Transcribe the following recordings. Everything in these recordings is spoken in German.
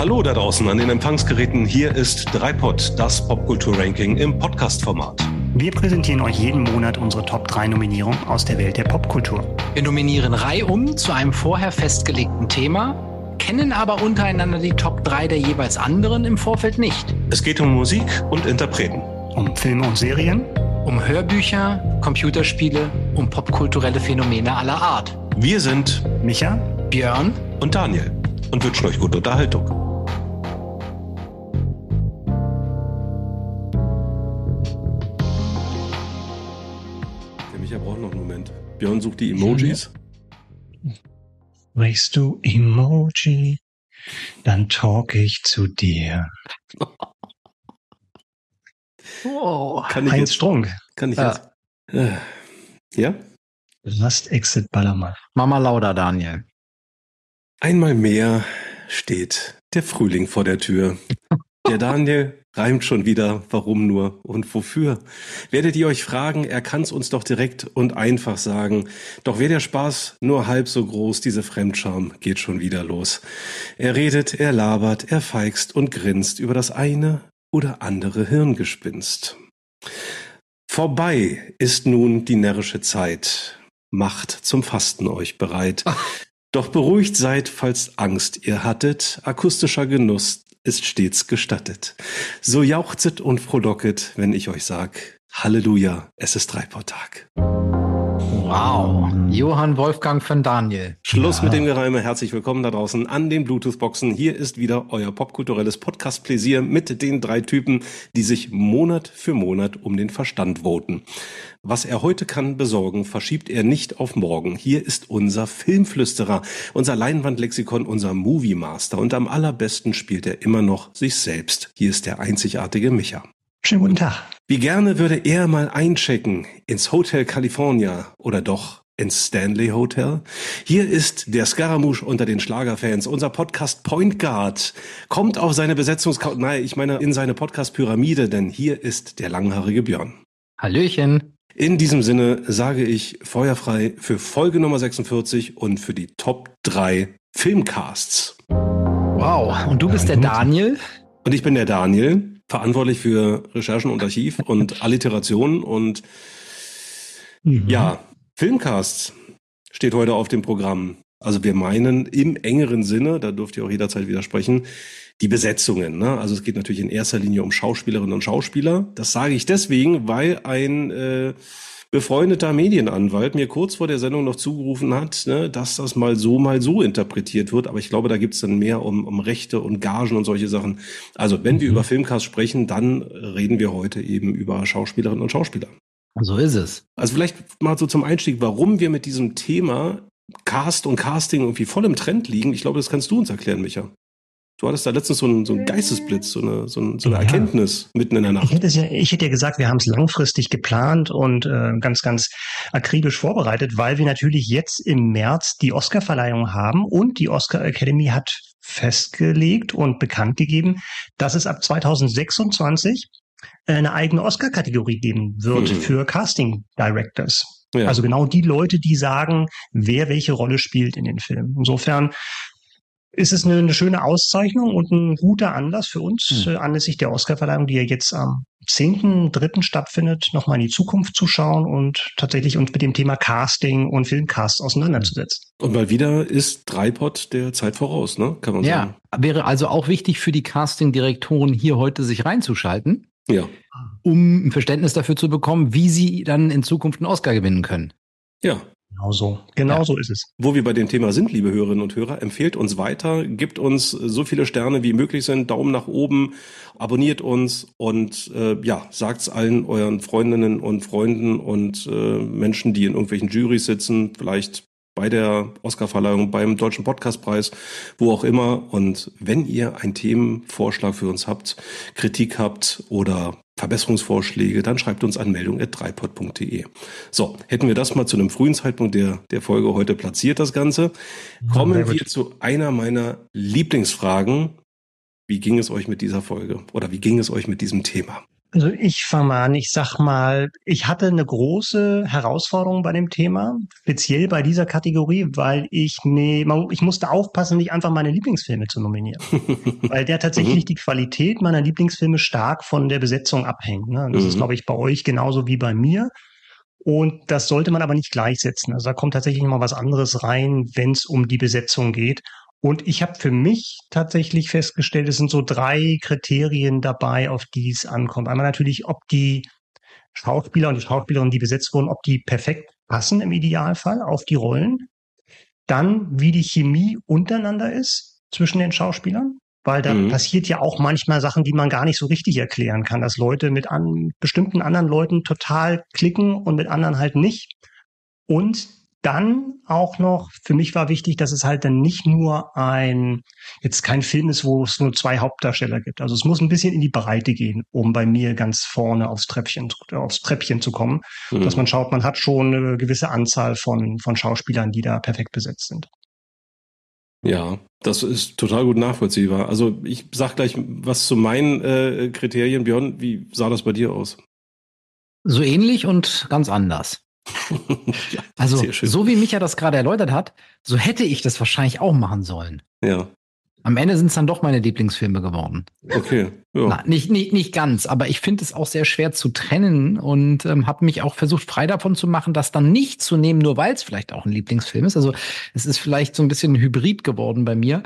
Hallo da draußen an den Empfangsgeräten. Hier ist Dreipod, das Popkultur-Ranking im Podcast-Format. Wir präsentieren euch jeden Monat unsere Top 3 Nominierungen aus der Welt der Popkultur. Wir nominieren reihum zu einem vorher festgelegten Thema, kennen aber untereinander die Top 3 der jeweils anderen im Vorfeld nicht. Es geht um Musik und Interpreten. Um Filme und Serien. Um Hörbücher, Computerspiele, um popkulturelle Phänomene aller Art. Wir sind Micha, Björn und Daniel und wünschen euch gute Unterhaltung. Björn sucht die Emojis. Riechst du Emoji, dann talk ich zu dir. Oh. Kann ich Heinz jetzt? Strunk, Kann ich Ja. jetzt? Äh, Ja? Last Exit Ballermann. Mama Lauda, Daniel. Einmal mehr steht der Frühling vor der Tür. Der Daniel reimt schon wieder, warum nur und wofür. Werdet ihr euch fragen, er kann's uns doch direkt und einfach sagen. Doch wäre der Spaß nur halb so groß, diese Fremdscham geht schon wieder los. Er redet, er labert, er feigst und grinst über das eine oder andere Hirngespinst. Vorbei ist nun die närrische Zeit. Macht zum Fasten euch bereit. Doch beruhigt seid, falls Angst ihr hattet, akustischer Genuss ist stets gestattet. So jauchzet und frohlocket, wenn ich euch sag, Halleluja, es ist Dreiport-Tag. Wow. Johann Wolfgang von Daniel. Schluss Ja. mit dem Gereime. Herzlich willkommen da draußen an den Bluetooth-Boxen. Hier ist wieder euer popkulturelles Podcast-Pläsier mit den drei Typen, die sich Monat für Monat um den Verstand voten. Was er heute kann besorgen, verschiebt er nicht auf morgen. Hier ist unser Filmflüsterer, unser Leinwandlexikon, unser Movie Master und am allerbesten spielt er immer noch sich selbst. Hier ist der einzigartige Micha. Schönen guten Tag. Wie gerne würde er mal einchecken ins Hotel California oder doch ins Stanley Hotel. Hier ist der Scaramouche unter den Schlagerfans, unser Podcast Point Guard. Kommt auf seine Besetzungskau... Nein, ich meine in seine Podcast-Pyramide, denn hier ist der langhaarige Björn. Hallöchen. In diesem Sinne sage ich feuerfrei für Folge Nummer 46 und für die Top 3 Filmcasts. Wow. Und du bist der. Daniel? Und ich bin der Daniel, verantwortlich für Recherchen und Archiv und Alliteration und Mhm. Ja, Filmcasts steht heute auf dem Programm. Also wir meinen im engeren Sinne, da dürft ihr auch jederzeit widersprechen, die Besetzungen. Ne? Also es geht natürlich in erster Linie um Schauspielerinnen und Schauspieler. Das sage ich deswegen, weil ein äh, befreundeter Medienanwalt mir kurz vor der Sendung noch zugerufen hat, ne, dass das mal so, mal so interpretiert wird. Aber ich glaube, da gibt's dann mehr um, um Rechte und Gagen und solche Sachen. Also wenn wir Mhm. über Filmcasts sprechen, dann reden wir heute eben über Schauspielerinnen und Schauspieler. So ist es. Also vielleicht mal so zum Einstieg, warum wir mit diesem Thema Cast und Casting irgendwie voll im Trend liegen. Ich glaube, das kannst du uns erklären, Micha. Du hattest da letztens so einen, so einen Geistesblitz, so eine, so, ein, so eine Ja. Erkenntnis mitten in der Ich Nacht. hätte, es ja, ich hätte ja gesagt, wir haben es langfristig geplant und äh, ganz, ganz akribisch vorbereitet, weil wir natürlich jetzt im März die Oscarverleihung haben und die Oscar Academy hat festgelegt und bekannt gegeben, dass es ab 2026 eine eigene Oscar-Kategorie geben wird Mhm. für Casting Directors. Ja. Also genau die Leute, die sagen, wer welche Rolle spielt in den Filmen. Insofern ist es eine, eine schöne Auszeichnung und ein guter Anlass für uns, Hm. äh, anlässlich der Oscarverleihung, die ja jetzt am 10.3. stattfindet, nochmal in die Zukunft zu schauen und tatsächlich uns mit dem Thema Casting und Filmcast auseinanderzusetzen. und mal wieder ist Dreipod der Zeit voraus, ne? Kann man sagen. Ja. Wäre also auch wichtig für die Casting-Direktoren hier heute sich reinzuschalten, Ja. um ein Verständnis dafür zu bekommen, wie sie dann in Zukunft einen Oscar gewinnen können. Ja. Genau so. Genau Ja. so ist es. Wo wir bei dem Thema sind, liebe Hörerinnen und Hörer, empfehlt uns weiter, gibt uns so viele Sterne wie möglich sind, Daumen nach oben, abonniert uns und äh, ja, sagt's allen euren Freundinnen und Freunden und äh, Menschen, die in irgendwelchen Jurys sitzen, vielleicht bei der Oscarverleihung, beim Deutschen Podcastpreis, wo auch immer. Und wenn ihr einen Themenvorschlag für uns habt, Kritik habt oder Verbesserungsvorschläge, dann schreibt uns an meldung.dreipod.de. So, hätten wir das mal zu einem frühen Zeitpunkt der, der Folge heute platziert, das Ganze. Kommen sehr gut. wir zu einer meiner Lieblingsfragen. Wie ging es euch mit dieser Folge? Oder wie ging es euch mit diesem Thema? Also ich fange mal an. Ich sag mal, ich hatte eine große Herausforderung bei dem Thema, speziell bei dieser Kategorie, weil ich nee, ich musste aufpassen, nicht einfach meine Lieblingsfilme zu nominieren, weil der tatsächlich mhm. die Qualität meiner Lieblingsfilme stark von der Besetzung abhängt. Ne? Das mhm. ist, glaube ich, bei euch genauso wie bei mir. Und das sollte man aber nicht gleichsetzen. Also da kommt tatsächlich mal was anderes rein, wenn es um die Besetzung geht. Und ich habe für mich tatsächlich festgestellt, es sind so drei Kriterien dabei, auf die es ankommt. Einmal natürlich, ob die Schauspieler und die Schauspielerinnen, die besetzt wurden, ob die perfekt passen im Idealfall auf die Rollen. Dann, wie die Chemie untereinander ist zwischen den Schauspielern, weil da mhm. passiert ja auch manchmal Sachen, die man gar nicht so richtig erklären kann, dass Leute mit an, bestimmten anderen Leuten total klicken und mit anderen halt nicht. Und dann auch noch, für mich war wichtig, dass es halt dann nicht nur ein, jetzt kein Film ist, wo es nur zwei Hauptdarsteller gibt. Also es muss ein bisschen in die Breite gehen, um bei mir ganz vorne aufs Treppchen, aufs Treppchen zu kommen. Mhm. Dass man schaut, man hat schon eine gewisse Anzahl von, von Schauspielern, die da perfekt besetzt sind. Ja, das ist total gut nachvollziehbar. Also ich sag gleich was zu meinen äh, Kriterien. Björn, wie sah das bei dir aus? So ähnlich und ganz anders. Ja, also, so wie Micha das gerade erläutert hat, so hätte ich das wahrscheinlich auch machen sollen. Ja. Am Ende sind es dann doch meine Lieblingsfilme geworden. Okay. Ja. Na, nicht, nicht, nicht ganz, aber ich finde es auch sehr schwer zu trennen und ähm, habe mich auch versucht, frei davon zu machen, das dann nicht zu nehmen, nur weil es vielleicht auch ein Lieblingsfilm ist. Also es ist vielleicht so ein bisschen ein Hybrid geworden bei mir.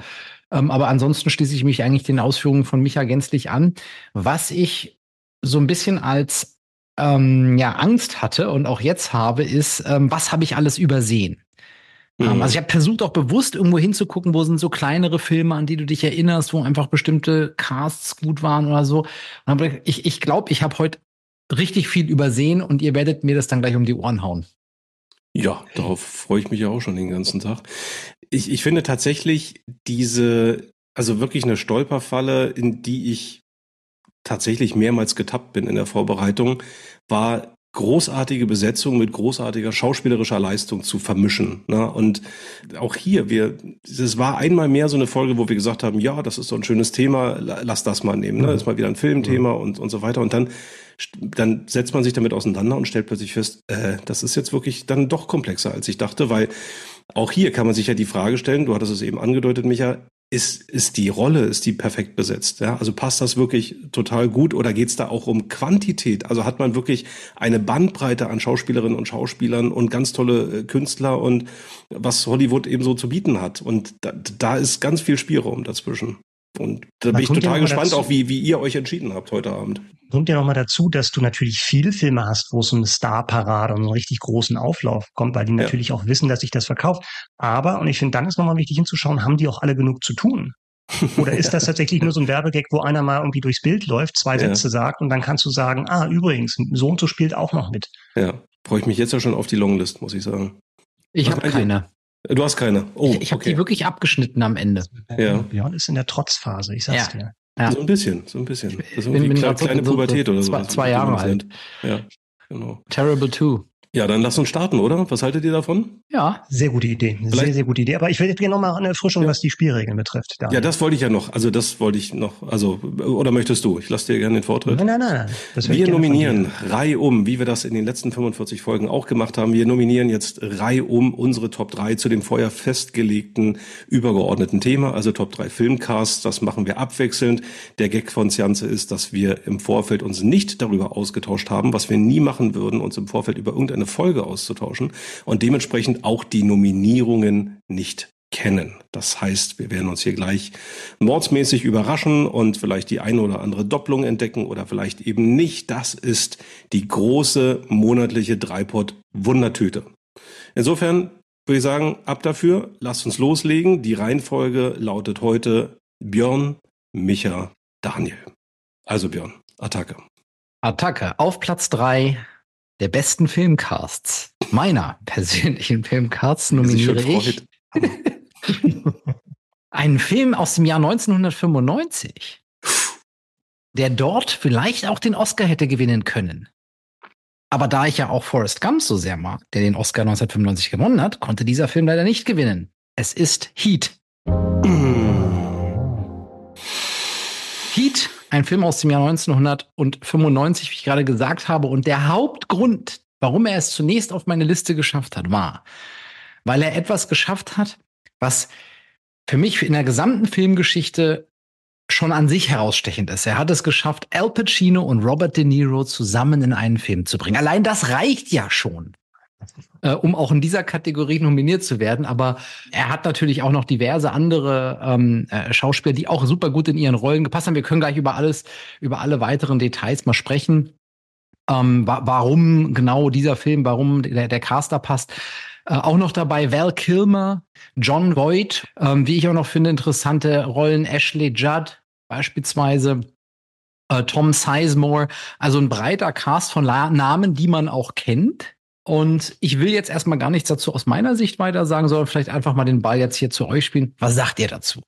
Ähm, aber ansonsten schließe ich mich eigentlich den Ausführungen von Micha gänzlich an. Was ich so ein bisschen als ähm, ja Angst hatte und auch jetzt habe, ist, ähm, was habe ich alles übersehen? Ähm, mhm. also ich habe versucht auch bewusst irgendwo hinzugucken, wo sind so kleinere Filme, an die du dich erinnerst, wo einfach bestimmte Casts gut waren oder so. Und ich ich glaube, ich habe heute richtig viel übersehen und ihr werdet mir das dann gleich um die Ohren hauen. Ja, darauf freue ich mich ja auch schon den ganzen Tag. Ich, ich finde tatsächlich diese, also wirklich eine Stolperfalle, in die ich tatsächlich mehrmals getappt bin in der Vorbereitung, war großartige Besetzung mit großartiger schauspielerischer Leistung zu vermischen. Ne? Und auch hier, wir, es war einmal mehr so eine Folge, wo wir gesagt haben, ja, das ist so ein schönes Thema, lass das mal nehmen. Ne? Das ist mal wieder ein Filmthema mhm. und, und so weiter. Und dann, dann setzt man sich damit auseinander und stellt plötzlich fest, äh, das ist jetzt wirklich dann doch komplexer, als ich dachte, weil auch hier kann man sich ja die Frage stellen, du hattest es eben angedeutet, Micha, ist, ist die Rolle, ist die perfekt besetzt? Ja? Also passt das wirklich total gut oder geht es da auch um Quantität? Also hat man wirklich eine Bandbreite an Schauspielerinnen und Schauspielern und ganz tolle äh, Künstler und was Hollywood eben so zu bieten hat. Und da, da ist ganz viel Spielraum dazwischen. Und da bin ich total gespannt, dazu. auch wie, wie ihr euch entschieden habt heute Abend. Kommt ja nochmal dazu, dass du natürlich viele Filme hast, wo es um eine Starparade und einen richtig großen Auflauf kommt, weil die ja. natürlich auch wissen, dass sich das verkauft. Aber, und ich finde, dann ist nochmal wichtig hinzuschauen, haben die auch alle genug zu tun? Oder ist das tatsächlich nur so ein Werbegag, wo einer mal irgendwie durchs Bild läuft, zwei ja. Sätze sagt und dann kannst du sagen, ah, übrigens, so und so spielt auch noch mit. Ja, freue ich mich jetzt ja schon auf die Longlist, muss ich sagen. Ich habe keine. Du hast keine. Oh, ich ich habe okay. die wirklich abgeschnitten am Ende. Ja. Björn ist in der Trotzphase, ich sag's ja. dir. Ja. So ein bisschen, so ein bisschen. Das ist irgendwie bin, bin kleine, so, Pubertät so, oder so. Zwei, zwei Jahre alt. Ja, genau. Terrible 2. Ja, dann lass uns starten, oder? Was haltet ihr davon? Ja. Sehr gute Idee. Vielleicht sehr, sehr gute Idee. Aber ich will jetzt gerne nochmal eine Erfrischung, ja. was die Spielregeln betrifft. Daniel. Ja, das wollte ich ja noch. Also das wollte ich noch. Also, oder möchtest du? Ich lasse dir gerne den Vortritt. Nein, nein, nein. nein. wir nominieren reihum, wie wir das in den letzten 45 Folgen auch gemacht haben. Wir nominieren jetzt reihum unsere Top 3 zu dem vorher festgelegten übergeordneten Thema, also Top 3 Filmcasts. Das machen wir abwechselnd. Der Gag von Zianze ist, dass wir im Vorfeld uns nicht darüber ausgetauscht haben, was wir nie machen würden, uns im Vorfeld über irgendeine eine Folge auszutauschen und dementsprechend auch die Nominierungen nicht kennen. Das heißt, wir werden uns hier gleich mordsmäßig überraschen und vielleicht die eine oder andere Doppelung entdecken oder vielleicht eben nicht. Das ist die große monatliche Dreipot Wundertüte. Insofern würde ich sagen, ab dafür, lasst uns loslegen. Die Reihenfolge lautet heute Björn, Micha, Daniel. Also Björn, Attacke. Attacke. Auf Platz drei der besten Filmcasts, meiner persönlichen Filmcasts, nominiere ich einen Film aus dem Jahr 1995, der dort vielleicht auch den Oscar hätte gewinnen können. Aber da ich ja auch Forrest Gump so sehr mag, der den Oscar 1995 gewonnen hat, konnte dieser Film leider nicht gewinnen. Es ist Heat. Heat ein Film aus dem Jahr 1995, wie ich gerade gesagt habe. Und der Hauptgrund, warum er es zunächst auf meine Liste geschafft hat, war, weil er etwas geschafft hat, was für mich in der gesamten Filmgeschichte schon an sich herausstechend ist. Er hat es geschafft, Al Pacino und Robert De Niro zusammen in einen Film zu bringen. Allein das reicht ja schon, äh, um auch in dieser Kategorie nominiert zu werden. Aber er hat natürlich auch noch diverse andere ähm, äh, Schauspieler, die auch super gut in ihren Rollen gepasst haben. Wir können gleich über alles, über alle weiteren Details mal sprechen. Ähm, wa warum genau dieser Film, warum der, der Caster passt. Äh, auch noch dabei Val Kilmer, John Voight, ähm, wie ich auch noch finde, interessante Rollen, Ashley Judd beispielsweise, äh, Tom Sizemore, also ein breiter Cast von La Namen, die man auch kennt. Und ich will jetzt erstmal gar nichts dazu aus meiner Sicht weiter sagen, sondern vielleicht einfach mal den Ball jetzt hier zu euch spielen. Was sagt ihr dazu?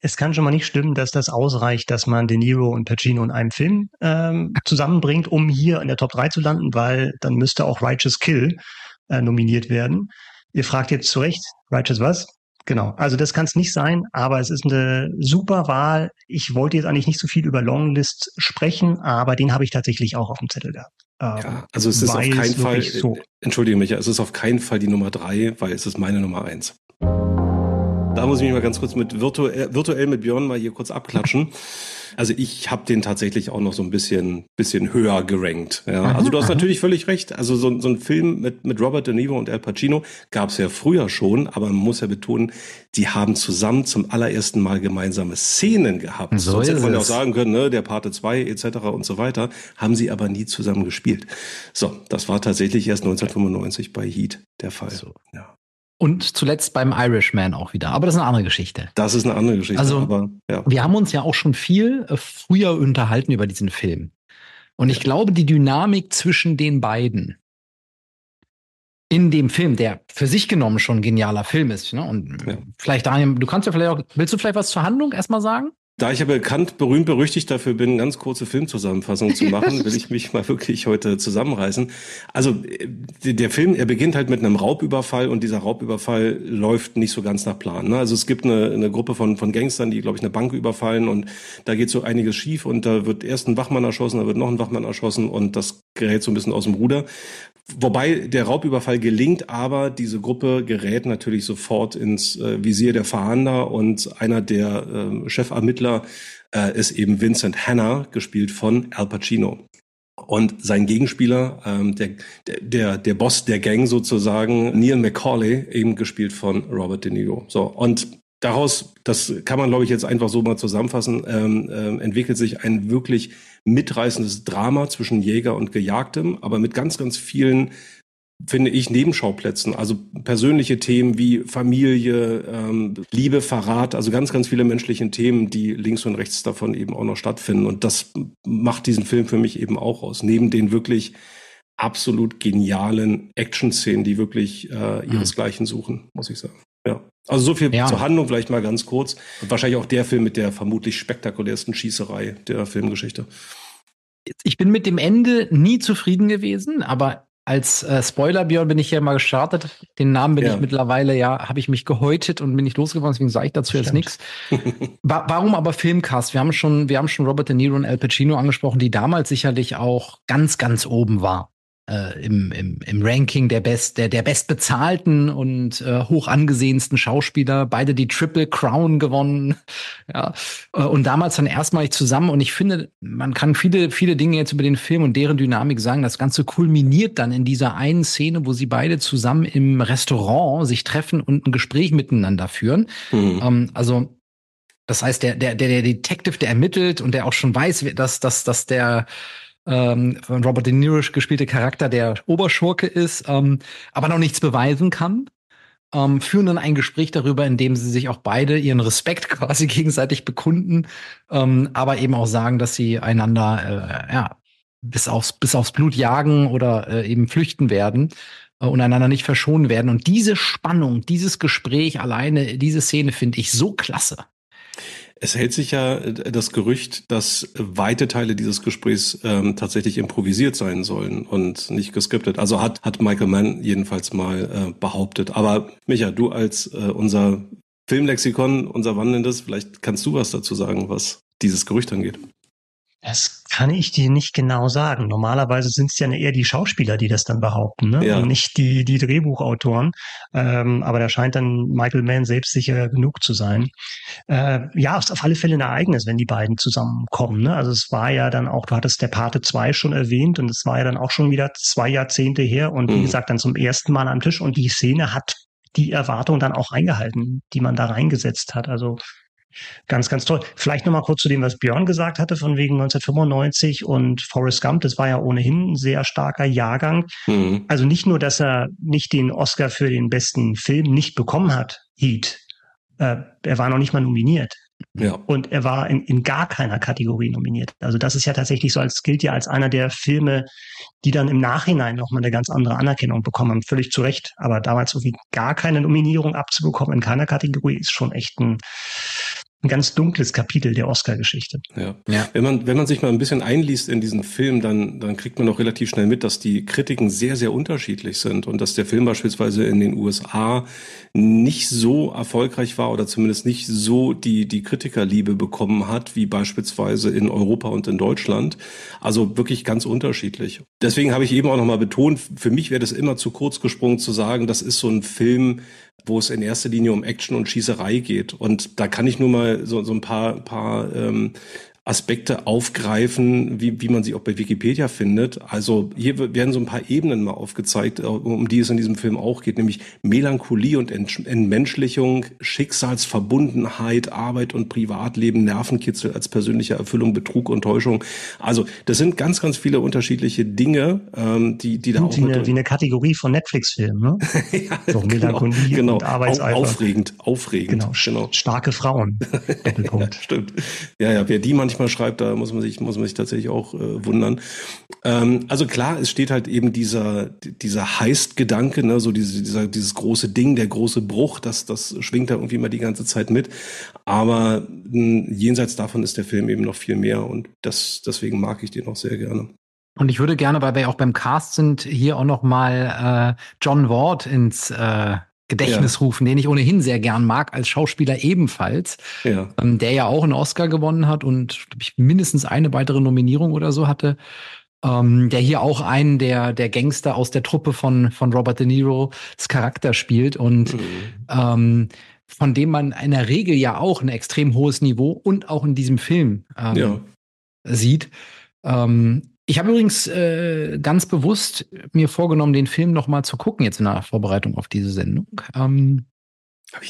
Es kann schon mal nicht stimmen, dass das ausreicht, dass man De Niro und Pacino in einem Film ähm, zusammenbringt, um hier in der Top 3 zu landen, weil dann müsste auch Righteous Kill äh, nominiert werden. Ihr fragt jetzt zu Recht, Righteous was? Genau, also das kann es nicht sein, aber es ist eine super Wahl. Ich wollte jetzt eigentlich nicht so viel über Longlist sprechen, aber den habe ich tatsächlich auch auf dem Zettel gehabt. Ähm, ja, also es ist auf keinen Fall, so entschuldige mich, es ist auf keinen Fall die Nummer drei, weil es ist meine Nummer eins. Da muss ich mich mal ganz kurz mit virtuell, virtuell mit Björn mal hier kurz abklatschen. Also ich habe den tatsächlich auch noch so ein bisschen, bisschen höher gerankt. Ja. Also du hast natürlich völlig recht. Also so, so ein Film mit, mit Robert De Niro und Al Pacino gab es ja früher schon, aber man muss ja betonen, die haben zusammen zum allerersten Mal gemeinsame Szenen gehabt. So Sonst hätte man ja auch sagen können, ne, der Parte 2 etc. und so weiter, haben sie aber nie zusammen gespielt. So, das war tatsächlich erst 1995 bei Heat der Fall. So. Ja. Und zuletzt beim Irishman auch wieder. Aber das ist eine andere Geschichte. Das ist eine andere Geschichte. Also, aber, ja. wir haben uns ja auch schon viel äh, früher unterhalten über diesen Film. Und ich glaube, die Dynamik zwischen den beiden in dem Film, der für sich genommen schon ein genialer Film ist, ne? und ja. vielleicht Daniel, du kannst ja vielleicht auch, willst du vielleicht was zur Handlung erstmal sagen? Da ich ja bekannt, berühmt, berüchtigt dafür bin, ganz kurze Filmzusammenfassung zu machen, will ich mich mal wirklich heute zusammenreißen. Also der Film, er beginnt halt mit einem Raubüberfall und dieser Raubüberfall läuft nicht so ganz nach Plan. Ne? Also es gibt eine, eine Gruppe von, von Gangstern, die, glaube ich, eine Bank überfallen und da geht so einiges schief und da wird erst ein Wachmann erschossen, da wird noch ein Wachmann erschossen und das gerät so ein bisschen aus dem Ruder. Wobei der Raubüberfall gelingt, aber diese Gruppe gerät natürlich sofort ins äh, Visier der Fahnder und einer der äh, Chefermittler äh, ist eben Vincent Hanna, gespielt von Al Pacino. Und sein Gegenspieler, ähm, der, der, der Boss der Gang sozusagen, Neil McCauley, eben gespielt von Robert De Niro. So, und daraus, das kann man, glaube ich, jetzt einfach so mal zusammenfassen, ähm, ähm, entwickelt sich ein wirklich mitreißendes Drama zwischen Jäger und Gejagtem, aber mit ganz, ganz vielen, finde ich, Nebenschauplätzen. Also persönliche Themen wie Familie, ähm, Liebe, Verrat, also ganz, ganz viele menschliche Themen, die links und rechts davon eben auch noch stattfinden. Und das macht diesen Film für mich eben auch aus. Neben den wirklich absolut genialen Action-Szenen, die wirklich äh, ihresgleichen suchen, muss ich sagen. Ja. Also so viel ja. zur Handlung vielleicht mal ganz kurz. Und wahrscheinlich auch der Film mit der vermutlich spektakulärsten Schießerei der Filmgeschichte. Ich bin mit dem Ende nie zufrieden gewesen, aber als äh, Spoiler, Björn, bin ich ja mal gestartet. Den Namen bin ja. ich mittlerweile, ja, habe ich mich gehäutet und bin nicht losgeworden, deswegen sage ich dazu Stimmt. jetzt nichts. Warum aber Filmcast? Wir haben schon, wir haben schon Robert De Niro und Al Pacino angesprochen, die damals sicherlich auch ganz, ganz oben war äh, im, im, im Ranking der best der der bestbezahlten und äh, hoch angesehensten Schauspieler, beide die Triple Crown gewonnen, ja äh, und damals dann erstmalig zusammen und ich finde, man kann viele viele Dinge jetzt über den Film und deren Dynamik sagen. Das Ganze kulminiert dann in dieser einen Szene, wo sie beide zusammen im Restaurant sich treffen und ein Gespräch miteinander führen. Mhm. Ähm, also das heißt, der, der, der, der Detective, der ermittelt und der auch schon weiß, dass, dass, dass der ähm, von Robert De Niro gespielte Charakter der Oberschurke ist, ähm, aber noch nichts beweisen kann. Ähm, führen dann ein Gespräch darüber, in dem sie sich auch beide ihren Respekt quasi gegenseitig bekunden, ähm, aber eben auch sagen, dass sie einander äh, ja bis aufs bis aufs Blut jagen oder äh, eben flüchten werden äh, und einander nicht verschonen werden. Und diese Spannung, dieses Gespräch alleine, diese Szene finde ich so klasse. Es hält sich ja äh, das Gerücht, dass weite Teile dieses Gesprächs ähm, tatsächlich improvisiert sein sollen und nicht geskriptet. Also hat, hat Michael Mann jedenfalls mal äh, behauptet. Aber Micha, du als äh, unser Filmlexikon, unser wandelndes, vielleicht kannst du was dazu sagen, was dieses Gerücht angeht. Das kann ich dir nicht genau sagen. Normalerweise sind es ja eher die Schauspieler, die das dann behaupten, ne? Ja. und nicht die, die Drehbuchautoren. Ähm, aber da scheint dann Michael Mann selbstsicher genug zu sein. Äh, ja, ist auf alle Fälle ein Ereignis, wenn die beiden zusammenkommen. Ne? Also es war ja dann auch, du hattest der Pate 2 schon erwähnt und es war ja dann auch schon wieder zwei Jahrzehnte her und mhm. wie gesagt dann zum ersten Mal am Tisch und die Szene hat die Erwartung dann auch eingehalten, die man da reingesetzt hat. Also Ganz, ganz toll. Vielleicht nochmal kurz zu dem, was Björn gesagt hatte, von wegen 1995 und Forrest Gump. Das war ja ohnehin ein sehr starker Jahrgang. Mhm. Also nicht nur, dass er nicht den Oscar für den besten Film nicht bekommen hat, Heat. Äh, er war noch nicht mal nominiert. Ja. Und er war in, in gar keiner Kategorie nominiert. Also das ist ja tatsächlich so, als gilt ja als einer der Filme, die dann im Nachhinein nochmal eine ganz andere Anerkennung bekommen haben. Völlig zu Recht. Aber damals irgendwie gar keine Nominierung abzubekommen in keiner Kategorie ist schon echt ein, ein ganz dunkles Kapitel der Oscar-Geschichte. Ja. ja. Wenn man, wenn man sich mal ein bisschen einliest in diesen Film, dann, dann kriegt man auch relativ schnell mit, dass die Kritiken sehr, sehr unterschiedlich sind und dass der Film beispielsweise in den USA nicht so erfolgreich war oder zumindest nicht so die, die Kritikerliebe bekommen hat, wie beispielsweise in Europa und in Deutschland. Also wirklich ganz unterschiedlich. Deswegen habe ich eben auch nochmal betont, für mich wäre das immer zu kurz gesprungen zu sagen, das ist so ein Film, wo es in erster Linie um Action und Schießerei geht. Und da kann ich nur mal so, so ein paar, paar ähm, Aspekte aufgreifen, wie, wie man sie auch bei Wikipedia findet. Also hier werden so ein paar Ebenen mal aufgezeigt, äh, um die es in diesem Film auch geht, nämlich Melancholie und Entmenschlichung, Schicksalsverbundenheit, Arbeit und Privatleben, Nervenkitzel als persönliche Erfüllung, Betrug und Täuschung. Also das sind ganz, ganz viele unterschiedliche Dinge, ähm, die, die da auch wie eine, wie eine Kategorie von Netflix-Filmen, ne? ja, so genau, Melancholie genau, und Arbeitseifer. Aufregend, aufregend. Genau, genau. starke Frauen. ja, stimmt. Ja, ja, wer die manchmal manchmal schreibt, da muss man sich, muss man sich tatsächlich auch äh, wundern. Ähm, also klar, es steht halt eben dieser, dieser Heist-Gedanke, ne, so diese, dieser, dieses große Ding, der große Bruch, das, das schwingt da irgendwie immer die ganze Zeit mit. Aber mh, hm, jenseits davon ist der Film eben noch viel mehr und das, deswegen mag ich den auch sehr gerne. Und ich würde gerne, weil wir auch beim Cast sind, hier auch noch mal äh, John Ward ins äh, Gedächtnis ja. rufen, den ich ohnehin sehr gern mag, als Schauspieler ebenfalls, ja. Ähm, der ja auch einen Oscar gewonnen hat und ich, mindestens eine weitere Nominierung oder so hatte. Ähm, der hier auch einen der, der Gangster aus der Truppe von, von Robert De Niro das Charakter spielt und mhm. ähm, von dem man in der Regel ja auch ein extrem hohes Niveau und auch in diesem Film ähm, ja. sieht. Ähm, ich habe übrigens äh, ganz bewusst mir vorgenommen, den Film noch mal zu gucken jetzt in der Vorbereitung auf diese Sendung. Ähm,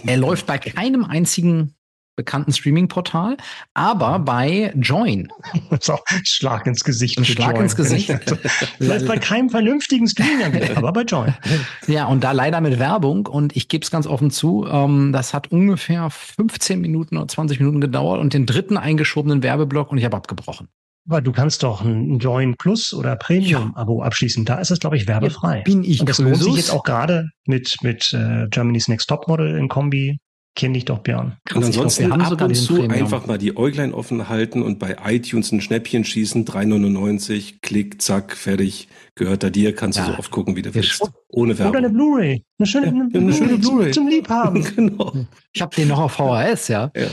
er läuft bei keinem einzigen bekannten Streaming-Portal, aber bei Join. So, Schlag ins Gesicht. Schlag Join. ins Gesicht. Vielleicht bei keinem vernünftigen Streaming, aber bei Join. Ja, und da leider mit Werbung und ich gebe es ganz offen zu, ähm, das hat ungefähr 15 Minuten oder 20 Minuten gedauert und den dritten eingeschobenen Werbeblock und ich habe abgebrochen. Aber du kannst doch ein Join Plus oder Premium-Abo abschließen. Da ist es, glaube ich, werbefrei. Ja, bin ich Und das lohnt sich jetzt auch gerade mit, mit äh, Germany's Next Top Model in Kombi. Kenn dich doch, Björn. Und ansonsten ab und zu einfach mal die Äuglein offen halten und bei iTunes ein Schnäppchen schießen. 3,99, Klick, zack, fertig. Gehört da dir, kannst ja. du so oft gucken, wie du willst. Ohne Werbung. Oder eine Blu-ray. Eine schöne, ja, eine, eine schöne Blu-ray. Zum, zum Liebhaben. genau. Ich habe den noch auf VHS, ja. ja.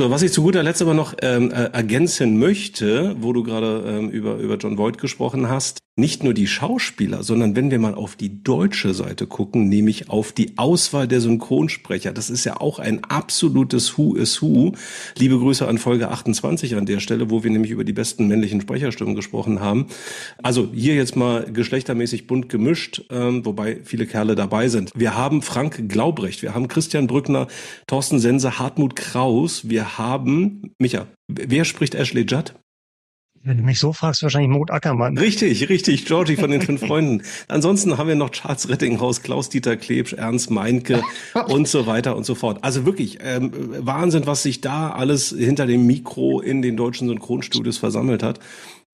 So, was ich zu guter Letzt aber noch ähm, äh, ergänzen möchte, wo du gerade ähm, über, über John Voight gesprochen hast, nicht nur die Schauspieler, sondern wenn wir mal auf die deutsche Seite gucken, nämlich auf die Auswahl der Synchronsprecher. Das ist ja auch ein absolutes Who is Who. Liebe Grüße an Folge 28 an der Stelle, wo wir nämlich über die besten männlichen Sprecherstimmen gesprochen haben. Also hier jetzt mal geschlechtermäßig bunt gemischt, ähm, wobei viele Kerle dabei sind. Wir haben Frank Glaubrecht, wir haben Christian Brückner, Thorsten Sense, Hartmut Kraus, wir haben, Micha, wer spricht Ashley Judd? Wenn du mich so fragst, wahrscheinlich Mot Ackermann. Richtig, richtig, Georgie von den fünf Freunden. Ansonsten haben wir noch Charles Rettinghaus, Klaus-Dieter Klebsch, Ernst Meinke und so weiter und so fort. Also wirklich ähm, Wahnsinn, was sich da alles hinter dem Mikro in den deutschen Synchronstudios versammelt hat.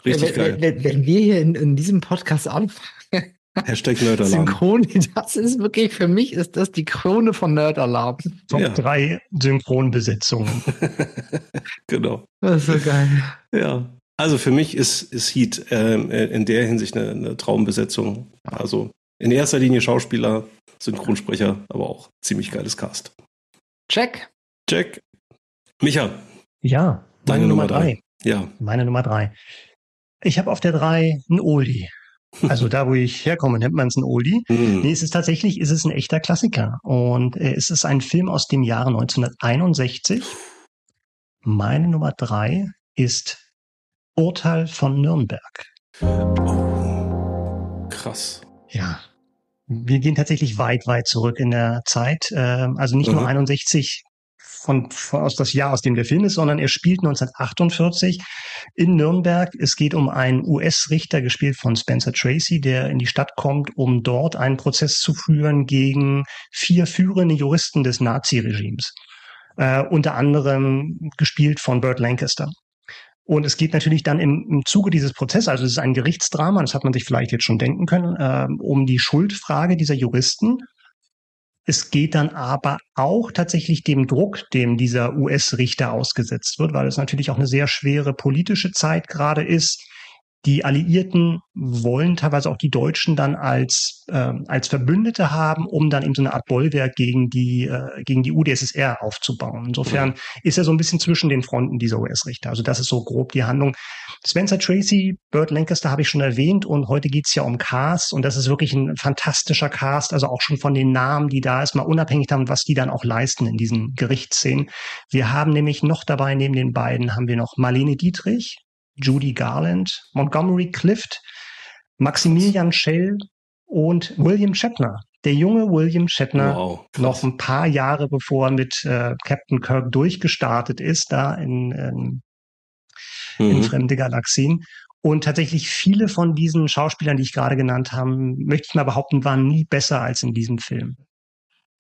Richtig ja, wenn, geil. Wenn, wir hier in, in diesem Podcast anfangen, Hashtag Nerdalarm. Synchron, das ist wirklich, für mich ist das die Krone von Nerdalarm. Top ja. drei Synchronbesetzungen. genau. Das ist so geil. Ja. Also für mich ist, ist Heat ähm, äh, in der Hinsicht eine, eine Traumbesetzung. Also in erster Linie Schauspieler, Synchronsprecher, aber auch ziemlich geiles Cast. Check. Check. Micha. Ja, deine Nummer drei. Ja. Meine Nummer drei. Ich habe auf der drei ein Oldie. Also da, wo ich herkomme, nennt man es ein Oldie. Mhm. Nee, es ist tatsächlich, ist es ein echter Klassiker. Und äh, es ist ein Film aus dem Jahre 1961. Meine Nummer drei ist Urteil von Nürnberg. Oh, krass. Ja. Wir gehen tatsächlich weit, weit zurück in der Zeit. Ähm, Also nicht nur Mhm. 61 von, von aus das Jahr, aus dem der Film ist, sondern er spielt 1948 in Nürnberg. Es geht um einen US-Richter, gespielt von Spencer Tracy, der in die Stadt kommt, um dort einen Prozess zu führen gegen vier führende Juristen des Nazi-Regimes. Äh, unter anderem gespielt von Burt Lancaster. Und es geht natürlich dann im, im Zuge dieses Prozesses, also es ist ein Gerichtsdrama, das hat man sich vielleicht jetzt schon denken können, ähm, um die Schuldfrage dieser Juristen. Es geht dann aber auch tatsächlich dem Druck, dem dieser US-Richter ausgesetzt wird, weil es natürlich auch eine sehr schwere politische Zeit gerade ist. Die Alliierten wollen teilweise auch die Deutschen dann als, ähm, als Verbündete haben, um dann eben so eine Art Bollwerk gegen die, äh, gegen die UdSSR aufzubauen. Insofern ist er so ein bisschen zwischen den Fronten dieser US-Richter. Also das ist so grob die Handlung. Spencer Tracy, Burt Lancaster habe ich schon erwähnt und heute geht's ja um Cast und das ist wirklich ein fantastischer Cast, also auch schon von den Namen, die da ist, mal unabhängig davon, was die dann auch leisten in diesen Gerichtsszenen. Wir haben nämlich noch dabei, neben den beiden, haben wir noch Marlene Dietrich, Judy Garland, Montgomery Clift, Maximilian Schell und William Shatner. Der junge William Shatner, Wow. noch ein paar Jahre bevor er mit äh, Captain Kirk durchgestartet ist, da in, in, in Mhm. fremde Galaxien. Und tatsächlich viele von diesen Schauspielern, die ich gerade genannt habe, möchte ich mal behaupten, waren nie besser als in diesem Film.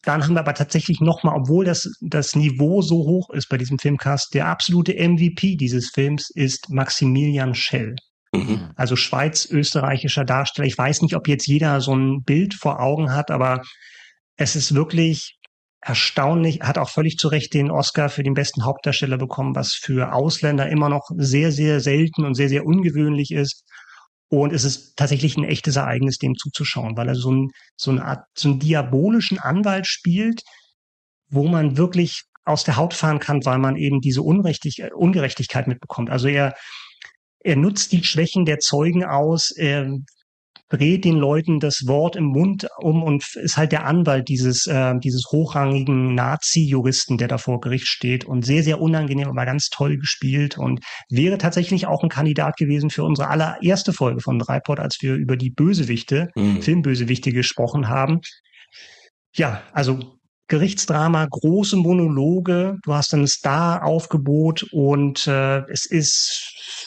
Dann haben wir aber tatsächlich nochmal, obwohl das, das Niveau so hoch ist bei diesem Filmcast, der absolute MVP dieses Films ist Maximilian Schell. Mhm. Also schweiz-österreichischer Darsteller. Ich weiß nicht, ob jetzt jeder so ein Bild vor Augen hat, aber es ist wirklich erstaunlich. Er hat auch völlig zu Recht den Oscar für den besten Hauptdarsteller bekommen, was für Ausländer immer noch sehr, sehr selten und sehr, sehr ungewöhnlich ist. Und es ist tatsächlich ein echtes Ereignis, dem zuzuschauen, weil er so, ein, so eine Art, so einen diabolischen Anwalt spielt, wo man wirklich aus der Haut fahren kann, weil man eben diese Unrechtig Ungerechtigkeit mitbekommt. Also er, er nutzt die Schwächen der Zeugen aus, er dreht den Leuten das Wort im Mund um und ist halt der Anwalt dieses, äh, dieses hochrangigen Nazi-Juristen, der da vor Gericht steht und sehr, sehr unangenehm, aber ganz toll gespielt und wäre tatsächlich auch ein Kandidat gewesen für unsere allererste Folge von Dreipod, als wir über die Bösewichte, Mhm. Filmbösewichte gesprochen haben. Ja, also Gerichtsdrama, große Monologe, du hast ein Star-Aufgebot und äh, es ist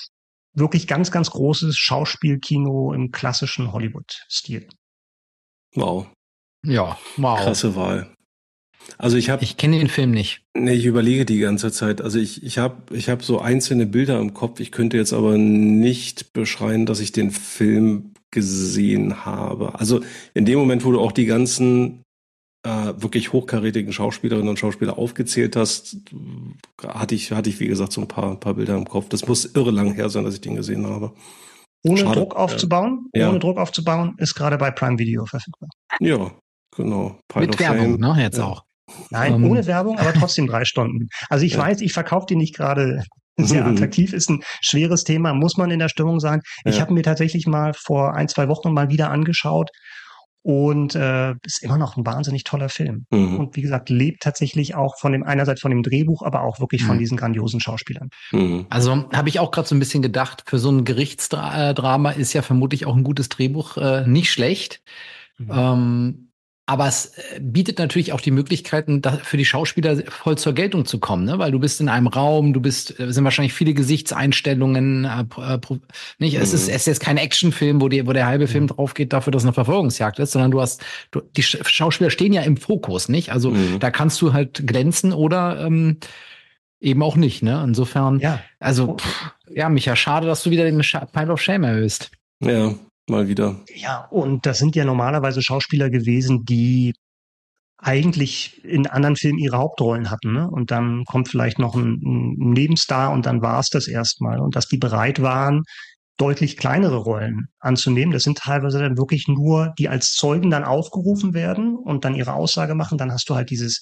wirklich ganz, ganz großes Schauspielkino im klassischen Hollywood-Stil. Wow. Ja, wow. Krasse Wahl. Also ich habe, Ich kenne den Film nicht. nee, ich überlege die ganze Zeit. Also ich, ich habe, ich habe so einzelne Bilder im Kopf. Ich könnte jetzt aber nicht beschreien, dass ich den Film gesehen habe. Also in dem Moment, wo du auch die ganzen äh, wirklich hochkarätigen Schauspielerinnen und Schauspieler aufgezählt hast, hatte ich, hatte ich wie gesagt so ein paar, paar Bilder im Kopf. Das muss irre lang her sein, dass ich den gesehen habe. Ohne Schade. Druck aufzubauen, Ja. ohne Druck aufzubauen, ist gerade bei Prime Video verfügbar. Ja, genau. Pile Mit Werbung, ne? Jetzt Ja. auch. Nein, Ähm. ohne Werbung, aber trotzdem drei Stunden. Also ich Ja. weiß, ich verkaufe die nicht gerade sehr attraktiv, ist ein schweres Thema, muss man in der Stimmung sein. Ich Ja. habe mir tatsächlich mal vor ein, zwei Wochen mal wieder angeschaut und äh, ist immer noch ein wahnsinnig toller Film. Mhm. Und wie gesagt, lebt tatsächlich auch von dem einerseits von dem Drehbuch, aber auch wirklich von Mhm. diesen grandiosen Schauspielern. Mhm. Also habe ich auch gerade so ein bisschen gedacht, für so ein Gerichtsdrama ist ja vermutlich auch ein gutes Drehbuch äh, nicht schlecht. Ähm, aber es äh, bietet natürlich auch die Möglichkeiten, für die Schauspieler voll zur Geltung zu kommen, ne? weil du bist in einem Raum, du bist, es sind wahrscheinlich viele Gesichtseinstellungen, äh, äh, nicht? Es ist, Mhm. es ist jetzt kein Actionfilm, wo, die, wo der halbe Film drauf geht dafür, dass es eine Verfolgungsjagd ist, sondern du hast, du, die Sch- Schauspieler stehen ja im Fokus, nicht? Also Mhm. da kannst du halt glänzen oder ähm, eben auch nicht, ne? Insofern, Ja, also, pff, ja, Micha, schade, dass du wieder den Pile of Shame erhöhst. Ja, mal wieder. Ja, und das sind ja normalerweise Schauspieler gewesen, die eigentlich in anderen Filmen ihre Hauptrollen hatten. Ne? Und dann kommt vielleicht noch ein, ein Nebenstar und dann war es das erstmal. Und dass die bereit waren, deutlich kleinere Rollen anzunehmen. Das sind teilweise dann wirklich nur, die als Zeugen dann aufgerufen werden und dann ihre Aussage machen. Dann hast du halt dieses,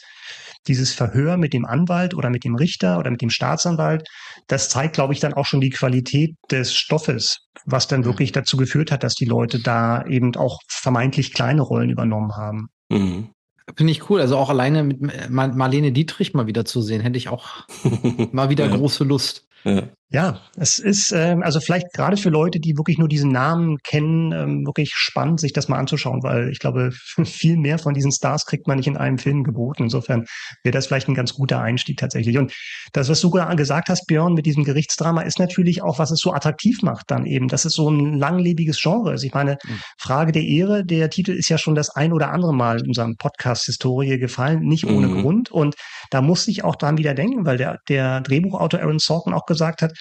dieses Verhör mit dem Anwalt oder mit dem Richter oder mit dem Staatsanwalt, das zeigt, glaube ich, dann auch schon die Qualität des Stoffes, was dann wirklich dazu geführt hat, dass die Leute da eben auch vermeintlich kleine Rollen übernommen haben. Mhm. Finde ich cool. Also auch alleine mit Marlene Dietrich mal wieder zu sehen, hätte ich auch mal wieder ja. große Lust. Ja. Ja, es ist ähm, also vielleicht gerade für Leute, die wirklich nur diesen Namen kennen, ähm, wirklich spannend, sich das mal anzuschauen, weil ich glaube, viel mehr von diesen Stars kriegt man nicht in einem Film geboten. Insofern wäre das vielleicht ein ganz guter Einstieg tatsächlich. Und das, was du gesagt hast, Björn, mit diesem Gerichtsdrama, ist natürlich auch, was es so attraktiv macht dann eben, dass es so ein langlebiges Genre ist. Ich meine, mhm. Frage der Ehre, der Titel ist ja schon das ein oder andere Mal in unserem Podcast-Historie gefallen, nicht ohne mhm. Grund. Und da muss ich auch dran wieder denken, weil der, der Drehbuchautor Aaron Sorkin auch gesagt hat,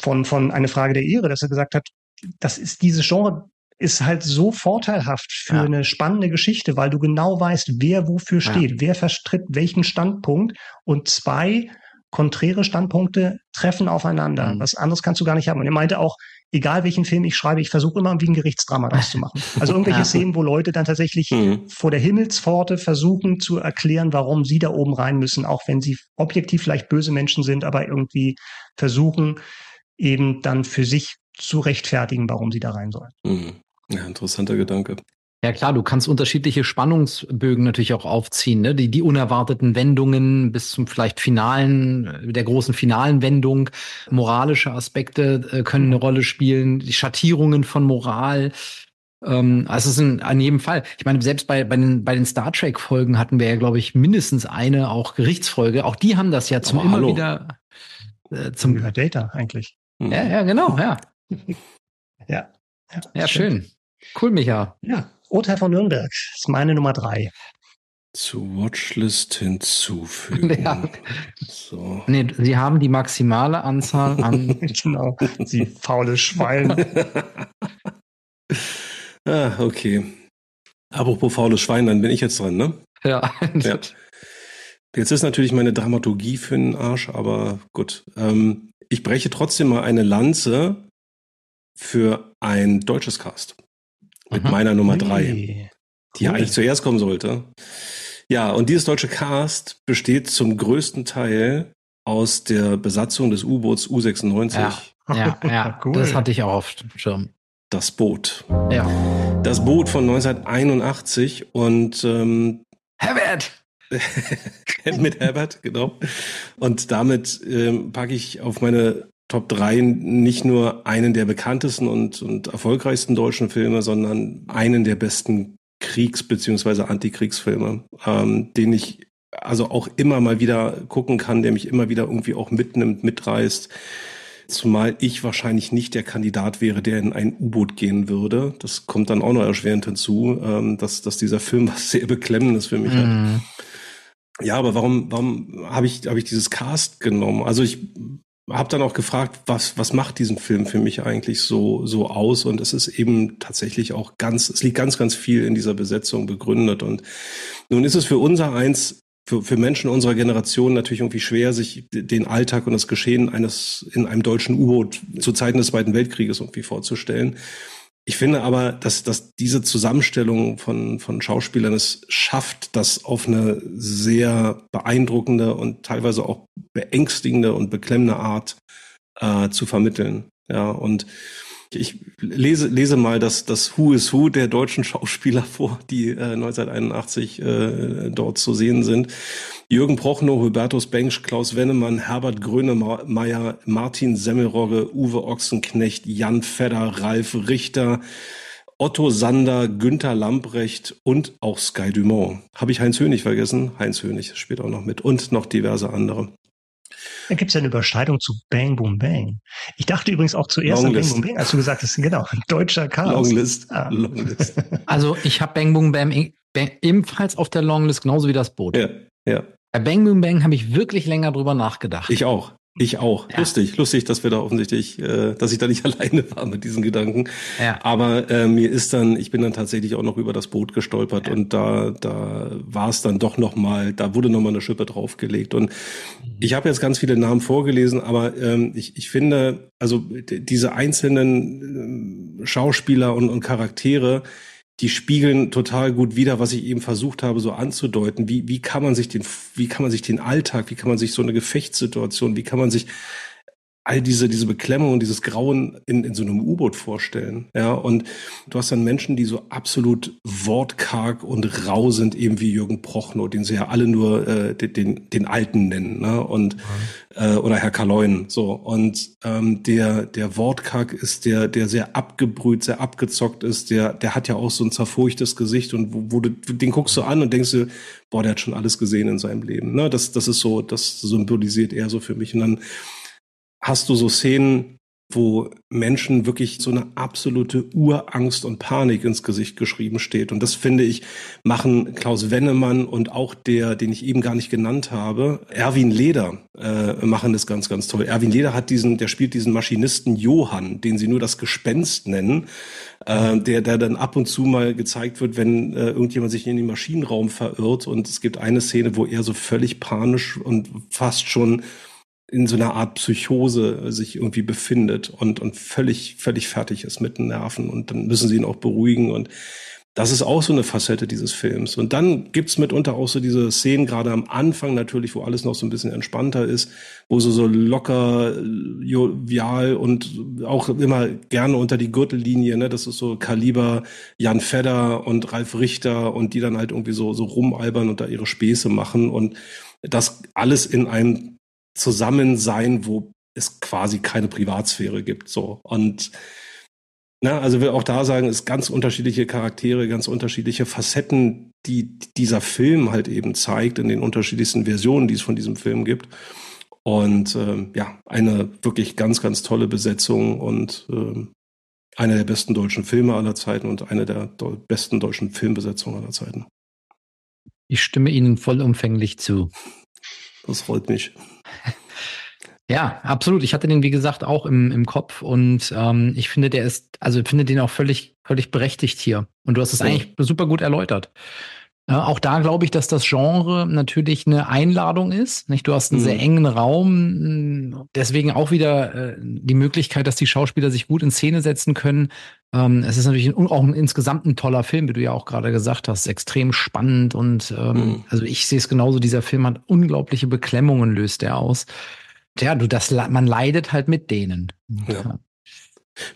von, von eine Frage der Ehre, dass er gesagt hat, das ist diese Genre ist halt so vorteilhaft für ja. eine spannende Geschichte, weil du genau weißt, wer wofür steht, ja. wer verstritt welchen Standpunkt und zwei konträre Standpunkte treffen aufeinander. Mhm. Was anderes kannst du gar nicht haben. Und er meinte auch, egal welchen Film ich schreibe, ich versuche immer wie ein Gerichtsdrama das zu machen. Also irgendwelche ja. Szenen, wo Leute dann tatsächlich mhm. vor der Himmelspforte versuchen zu erklären, warum sie da oben rein müssen, auch wenn sie objektiv vielleicht böse Menschen sind, aber irgendwie versuchen, eben dann für sich zu rechtfertigen, warum sie da rein sollen. Mhm. Ja, interessanter Gedanke. Ja klar, du kannst unterschiedliche Spannungsbögen natürlich auch aufziehen, ne? Die, die unerwarteten Wendungen bis zum vielleicht finalen, der großen finalen Wendung. Moralische Aspekte äh, können eine Rolle spielen, die Schattierungen von Moral. Ähm, also es ist ein, an jedem Fall. Ich meine, selbst bei, bei den, bei den Star Trek Folgen hatten wir ja, glaube ich, mindestens eine auch Gerichtsfolge. Auch die haben das ja zum Aber immer hallo. wieder äh, zum Über Data eigentlich. Mhm. Ja, ja, genau, ja. ja. Ja, ja schön. Cool, Micha. Ja, Urteil von Nürnberg ist meine Nummer drei. Zu Watchlist hinzufügen. Ja. So. Nee, Sie haben die maximale Anzahl an. genau, Sie faule Schwein. ah, okay. Apropos faules Schwein, dann bin ich jetzt dran, ne? Ja. ja. Jetzt ist natürlich meine Dramaturgie für den Arsch, aber gut. Ähm, ich breche trotzdem mal eine Lanze für ein deutsches Cast. Mit Aha. meiner Nummer drei, hey. die ja eigentlich zuerst kommen sollte. Ja, und dieses deutsche Cast besteht zum größten Teil aus der Besatzung des U-Boots U96. Ja, ja, ja cool. das hatte ich auch auf dem Schirm. Das Boot. Ja. Das Boot von 1981 und ähm, Herbert! Mit Herbert, genau. Und damit ähm, packe ich auf meine Top 3 nicht nur einen der bekanntesten und, und erfolgreichsten deutschen Filme, sondern einen der besten Kriegs- beziehungsweise Antikriegsfilme, ähm, den ich also auch immer mal wieder gucken kann, der mich immer wieder irgendwie auch mitnimmt, mitreißt. Zumal ich wahrscheinlich nicht der Kandidat wäre, der in ein U-Boot gehen würde. Das kommt dann auch noch erschwerend hinzu, ähm, dass, dass dieser Film was sehr Beklemmendes für mich mm. hat. Ja, aber warum, warum habe ich, hab ich dieses Cast genommen? Also ich habe dann auch gefragt, was, was macht diesen Film für mich eigentlich so, so aus? Und es ist eben tatsächlich auch ganz, es liegt ganz, ganz viel in dieser Besetzung begründet. Und nun ist es für unser eins, für, für Menschen unserer Generation natürlich irgendwie schwer, sich den Alltag und das Geschehen eines in einem deutschen U-Boot zu Zeiten des Zweiten Weltkrieges irgendwie vorzustellen. Ich finde aber, dass, dass diese Zusammenstellung von, von Schauspielern es schafft, das auf eine sehr beeindruckende und teilweise auch beängstigende und beklemmende Art äh, zu vermitteln. Ja, und ich lese, lese mal das, das Who is Who der deutschen Schauspieler vor, die äh, 1981 äh, dort zu sehen sind. Jürgen Prochnow, Hubertus Bengsch, Klaus Wennemann, Herbert Grönemeyer, Martin Semmelrogge, Uwe Ochsenknecht, Jan Fedder, Ralf Richter, Otto Sander, Günther Lamprecht und auch Sky Dumont. Habe ich Heinz Hönig vergessen? Heinz Hönig spielt auch noch mit und noch diverse andere. Da gibt es ja eine Überschneidung zu Bang Boom Bang. Ich dachte übrigens auch zuerst Longlist. an Bang Boom Bang, als du gesagt hast, genau, deutscher Chaos. Longlist. Ah. Longlist. Also ich habe Bang Boom Bang ebenfalls auf der Longlist, genauso wie das Boot. Ja, ja. Bei Bang Boom Bang habe ich wirklich länger drüber nachgedacht. Ich auch. Ich auch. Ja. Lustig, lustig, dass wir da offensichtlich, äh, dass ich da nicht alleine war mit diesen Gedanken. Ja. Aber äh, mir ist dann, ich bin dann tatsächlich auch noch über das Boot gestolpert ja. und da, da war es dann doch noch mal, da wurde noch mal eine Schippe draufgelegt. Und ich habe jetzt ganz viele Namen vorgelesen, aber ähm, ich, ich finde, also diese einzelnen äh, Schauspieler und, und Charaktere, die spiegeln total gut wider, was ich eben versucht habe, so anzudeuten. Wie, wie kann man sich den, wie kann man sich den Alltag, wie kann man sich so eine Gefechtssituation, wie kann man sich all diese, diese Beklemmung und dieses Grauen in, in so einem U-Boot vorstellen. Ja, und du hast dann Menschen, die so absolut wortkarg und rau sind, eben wie Jürgen Prochnow, den sie ja alle nur äh, den, den, Alten nennen, ne? Und mhm. äh, oder Herr Kaloin. So. Und ähm, der, der wortkarg ist der, der sehr abgebrüht, sehr abgezockt ist, der, der hat ja auch so ein zerfurchtes Gesicht und wo, wo du, den guckst du an und denkst du, boah, der hat schon alles gesehen in seinem Leben. Ne? Das, das ist so, das symbolisiert er so für mich. Und dann hast du so Szenen, wo Menschen wirklich so eine absolute Urangst und Panik ins Gesicht geschrieben steht. Und das finde ich, machen Klaus Wennemann und auch der, den ich eben gar nicht genannt habe, Erwin Leder, äh, machen das ganz, ganz toll. Erwin Leder hat diesen, der spielt diesen Maschinisten Johann, den sie nur das Gespenst nennen, äh, der, der dann ab und zu mal gezeigt wird, wenn äh, irgendjemand sich in den Maschinenraum verirrt. Und es gibt eine Szene, wo er so völlig panisch und fast schon in so einer Art Psychose sich irgendwie befindet und, und völlig, völlig fertig ist mit den Nerven und dann müssen sie ihn auch beruhigen und das ist auch so eine Facette dieses Films. Und dann gibt's mitunter auch so diese Szenen, gerade am Anfang natürlich, wo alles noch so ein bisschen entspannter ist, wo so, so locker, jovial und auch immer gerne unter die Gürtellinie, ne, das ist so Kaliber Jan Fedder und Ralf Richter und die dann halt irgendwie so, so rumalbern und da ihre Späße machen und das alles in einem zusammen sein, wo es quasi keine Privatsphäre gibt. So. Und na, also will auch da sagen, es ganz unterschiedliche Charaktere, ganz unterschiedliche Facetten, die dieser Film halt eben zeigt in den unterschiedlichsten Versionen, die es von diesem Film gibt. Und ähm, ja, eine wirklich ganz, ganz tolle Besetzung und ähm, eine der besten deutschen Filme aller Zeiten und eine der besten deutschen Filmbesetzungen aller Zeiten. Ich stimme Ihnen vollumfänglich zu. Das freut mich. Ja, absolut. Ich hatte den, wie gesagt, auch im, im Kopf und ähm, ich finde, der ist, also ich finde den auch völlig, völlig berechtigt hier. Und du hast es ja. eigentlich super gut erläutert. Ja, auch da glaube ich, dass das Genre natürlich eine Einladung ist. Nicht? Du hast einen mhm. sehr engen Raum, deswegen auch wieder äh, die Möglichkeit, dass die Schauspieler sich gut in Szene setzen können. Ähm, es ist natürlich ein, auch ein, insgesamt ein toller Film, wie du ja auch gerade gesagt hast, extrem spannend und ähm, mhm. also ich sehe es genauso. Dieser Film hat unglaubliche Beklemmungen löst er aus ja, du, das, man leidet halt mit denen. Ja.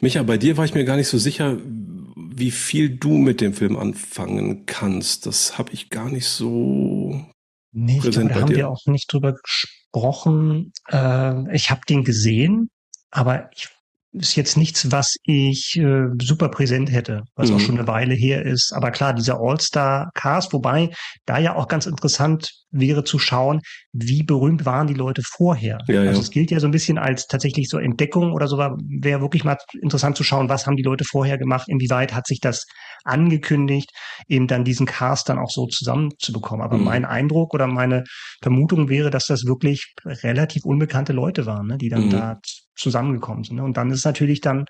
Micha, bei dir war ich mir gar nicht so sicher, wie viel du mit dem Film anfangen kannst. Das habe ich gar nicht so. Nee, ich glaube, da haben dir. wir auch nicht drüber gesprochen. Äh, ich habe den gesehen, aber ich ist jetzt nichts, was ich äh, super präsent hätte, was mhm. auch schon eine Weile her ist. Aber klar, dieser All-Star-Cast, wobei da ja auch ganz interessant wäre zu schauen, wie berühmt waren die Leute vorher. Ja, also ja. es gilt ja so ein bisschen als tatsächlich so Entdeckung oder so, wäre wirklich mal interessant zu schauen, was haben die Leute vorher gemacht, inwieweit hat sich das angekündigt, eben dann diesen Cast dann auch so zusammenzubekommen. Aber mhm. mein Eindruck oder meine Vermutung wäre, dass das wirklich relativ unbekannte Leute waren, ne, die dann mhm. da zusammengekommen sind. Ne? Und dann ist natürlich dann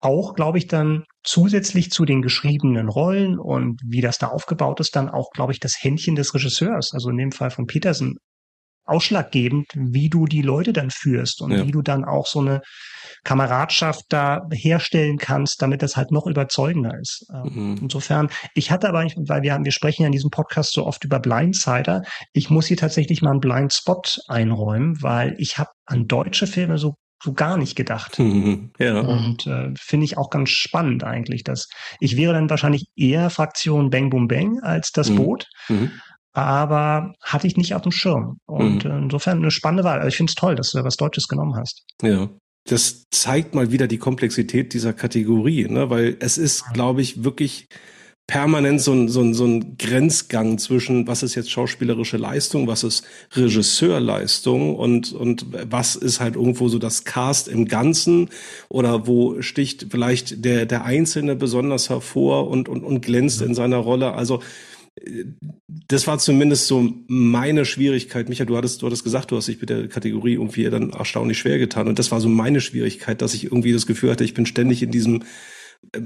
auch, glaube ich, dann zusätzlich zu den geschriebenen Rollen und wie das da aufgebaut ist, dann auch, glaube ich, das Händchen des Regisseurs, also in dem Fall von Peterson, ausschlaggebend, wie du die Leute dann führst und ja. wie du dann auch so eine Kameradschaft da herstellen kannst, damit das halt noch überzeugender ist. Ähm, mhm. Insofern, ich hatte aber, weil wir, wir sprechen ja in diesem Podcast so oft über Blindsider, ich muss hier tatsächlich mal einen Blind Spot einräumen, weil ich habe an deutsche Filme so so gar nicht gedacht. Mhm, ja. Und äh, finde ich auch ganz spannend eigentlich, dass ich wäre dann wahrscheinlich eher Fraktion Bang Boom Bang als das mhm. Boot. Mhm. Aber hatte ich nicht auf dem Schirm. Und mhm. insofern eine spannende Wahl. Also ich finde es toll, dass du was Deutsches genommen hast. Ja. Das zeigt mal wieder die Komplexität dieser Kategorie, ne? weil es ist, glaube ich, wirklich permanent so ein, so, ein, so ein Grenzgang zwischen, was ist jetzt schauspielerische Leistung, was ist Regisseurleistung und, und was ist halt irgendwo so das Cast im Ganzen oder wo sticht vielleicht der, der Einzelne besonders hervor und, und, und glänzt in seiner Rolle. Also das war zumindest so meine Schwierigkeit. Micha, du hattest, du hattest gesagt, du hast dich mit der Kategorie irgendwie dann erstaunlich schwer getan. Und das war so meine Schwierigkeit, dass ich irgendwie das Gefühl hatte, ich bin ständig in diesem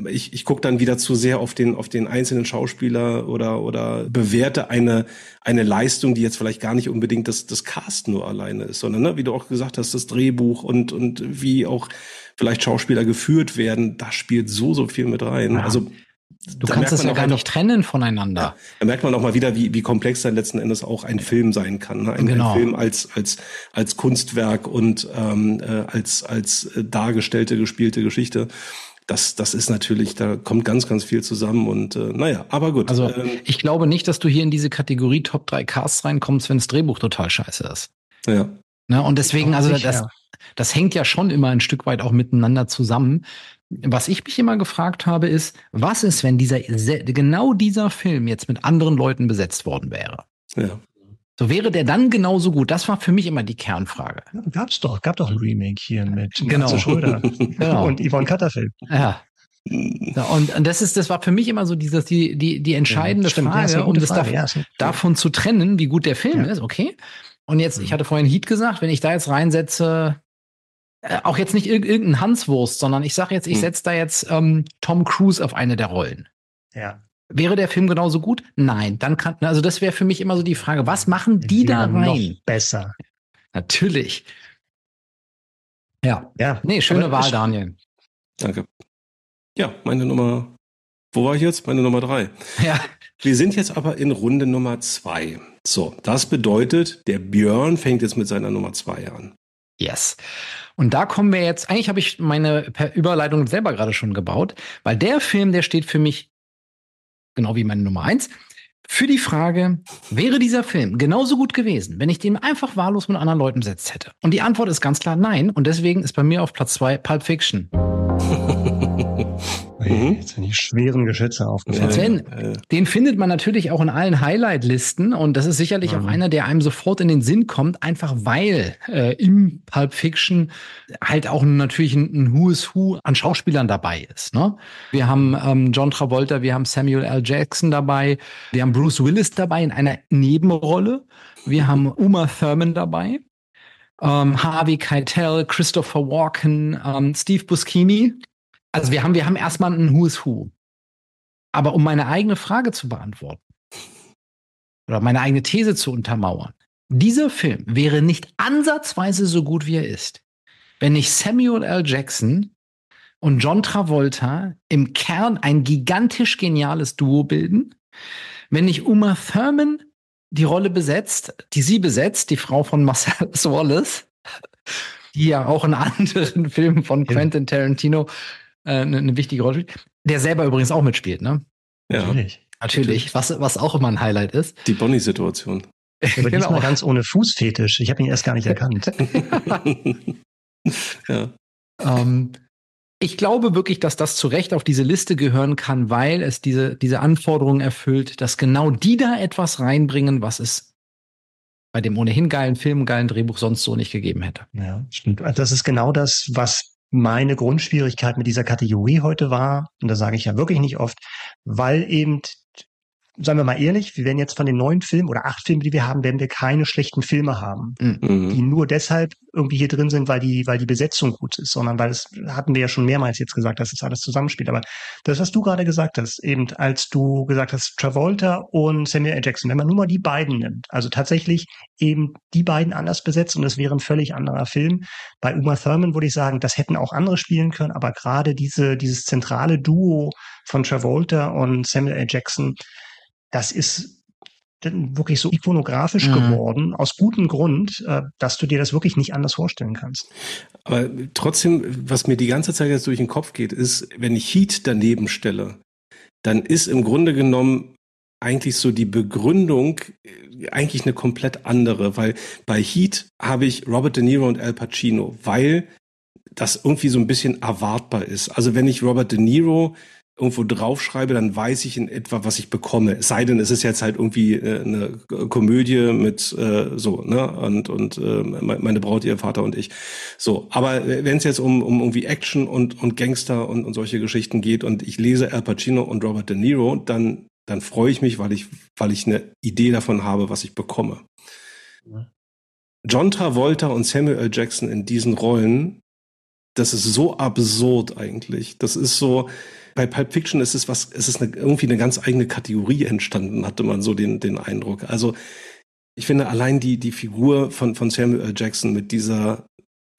ich, ich gucke dann wieder zu sehr auf den, auf den einzelnen Schauspieler oder, oder bewerte eine, eine Leistung, die jetzt vielleicht gar nicht unbedingt das, das Cast nur alleine ist, sondern, ne, wie du auch gesagt hast, das Drehbuch und, und wie auch vielleicht Schauspieler geführt werden, da spielt so, so viel mit rein. Ja. Also Du kannst es ja gar nicht trennen voneinander. Ja, da merkt man auch mal wieder, wie, wie komplex dann letzten Endes auch ein Film sein kann. Ne? Ein, genau. ein Film als, als, als Kunstwerk und ähm, äh, als, als äh, dargestellte, gespielte Geschichte das, das ist natürlich, da kommt ganz, ganz viel zusammen und äh, naja, aber gut. Also ähm, ich glaube nicht, dass du hier in diese Kategorie Top 3 Casts reinkommst, wenn das Drehbuch total scheiße ist. Ja. Ne, und deswegen, also das, das hängt ja schon immer ein Stück weit auch miteinander zusammen. Was ich mich immer gefragt habe, ist, was ist, wenn dieser genau dieser Film jetzt mit anderen Leuten besetzt worden wäre? Ja. So wäre der dann genauso gut? Das war für mich immer die Kernfrage. Ja, gab's doch, gab doch ein Remake hier mit genau. Schröder genau. und Yvonne Katterfeld. Ja. Ja, und, und das ist, das war für mich immer so dieses, die, die, die entscheidende ja, Frage, um das Frage, davon, davon zu trennen, wie gut der Film ist, okay. Und jetzt, ich mhm. hatte vorhin Heat gesagt, wenn ich da jetzt reinsetze, äh, auch jetzt nicht irg irgendein Hanswurst, sondern ich sage jetzt, ich mhm. setze da jetzt ähm, Tom Cruise auf eine der Rollen. Ja. Wäre der Film genauso gut? Nein. Dann kann, also das wäre für mich immer so die Frage, was machen die da rein? Noch besser. Natürlich. Ja. Ja. Nee, schöne Wahl, Daniel. Danke. Ja, meine Nummer, wo war ich jetzt? Meine Nummer drei. Ja. Wir sind jetzt aber in Runde Nummer zwei. So, das bedeutet, der Björn fängt jetzt mit seiner Nummer zwei an. Yes. Und da kommen wir jetzt, eigentlich habe ich meine Überleitung selber gerade schon gebaut, weil der Film, der steht für mich genau wie meine Nummer eins, für die Frage, wäre dieser Film genauso gut gewesen, wenn ich den einfach wahllos mit anderen Leuten besetzt hätte? Und die Antwort ist ganz klar nein. Und deswegen ist bei mir auf Platz zwei Pulp Fiction. Mhm. Jetzt sind die schweren Geschütze aufgefallen. Sven, den findet man natürlich auch in allen Highlight-Listen und das ist sicherlich mhm. auch einer, der einem sofort in den Sinn kommt, einfach weil äh, im Pulp Fiction halt auch natürlich ein, ein Who is Who an Schauspielern dabei ist. Ne? Wir haben ähm, John Travolta, wir haben Samuel L. Jackson dabei, wir haben Bruce Willis dabei in einer Nebenrolle, wir haben Uma Thurman dabei. Ähm, Harvey Keitel, Christopher Walken, ähm, Steve Buscemi, also wir haben, wir haben erstmal ein Who is Who. Aber um meine eigene Frage zu beantworten oder meine eigene These zu untermauern, dieser Film wäre nicht ansatzweise so gut, wie er ist, wenn nicht Samuel L. Jackson und John Travolta im Kern ein gigantisch geniales Duo bilden, wenn nicht Uma Thurman die Rolle besetzt, die sie besetzt, die Frau von Marcellus Wallace, die ja auch in anderen Filmen von Quentin Tarantino äh, eine, eine wichtige Rolle spielt. Der selber übrigens auch mitspielt, ne? Ja. Natürlich. Natürlich, was, was auch immer ein Highlight ist. Die Bonnie-Situation. Aber genau. diesmal ganz ohne Fußfetisch. Ich habe ihn erst gar nicht erkannt. ja. Ähm, ich glaube wirklich, dass das zu Recht auf diese Liste gehören kann, weil es diese, diese Anforderungen erfüllt, dass genau die da etwas reinbringen, was es bei dem ohnehin geilen Film, geilen Drehbuch sonst so nicht gegeben hätte. Ja, stimmt. Das ist genau das, was meine Grundschwierigkeit mit dieser Kategorie heute war, und das sage ich ja wirklich nicht oft, weil eben seien wir mal ehrlich, wir werden jetzt von den neun Filmen oder acht Filmen, die wir haben, werden wir keine schlechten Filme haben, mhm. die nur deshalb irgendwie hier drin sind, weil die, weil die Besetzung gut ist, sondern weil es hatten wir ja schon mehrmals jetzt gesagt, dass es alles zusammenspielt. Aber das, was du gerade gesagt hast, eben als du gesagt hast, Travolta und Samuel L. Jackson, wenn man nur mal die beiden nimmt, also tatsächlich eben die beiden anders besetzt und es wäre ein völlig anderer Film. Bei Uma Thurman würde ich sagen, das hätten auch andere spielen können, aber gerade diese, dieses zentrale Duo von Travolta und Samuel L. Jackson, das ist wirklich so ikonografisch mhm. geworden, aus gutem Grund, äh, dass du dir das wirklich nicht anders vorstellen kannst. Aber trotzdem, was mir die ganze Zeit jetzt durch den Kopf geht, ist, wenn ich Heat daneben stelle, dann ist im Grunde genommen eigentlich so die Begründung äh, eigentlich eine komplett andere, weil bei Heat habe ich Robert De Niro und Al Pacino, weil das irgendwie so ein bisschen erwartbar ist. Also wenn ich Robert De Niro irgendwo draufschreibe, dann weiß ich in etwa, was ich bekomme. Es sei denn, es ist jetzt halt irgendwie äh, eine Komödie mit äh, so, ne? Und, und äh, meine Braut, ihr Vater und ich. So, aber wenn es jetzt um, um irgendwie Action und, und Gangster und, und solche Geschichten geht und ich lese Al Pacino und Robert De Niro, dann, dann freue ich mich, weil ich, weil ich eine Idee davon habe, was ich bekomme. John Travolta und Samuel L. Jackson in diesen Rollen, das ist so absurd eigentlich. Das ist so, bei Pulp Fiction ist es was, ist es eine, irgendwie eine ganz eigene Kategorie entstanden, hatte man so den, den Eindruck. Also ich finde allein die, die Figur von, von Samuel L. Jackson mit dieser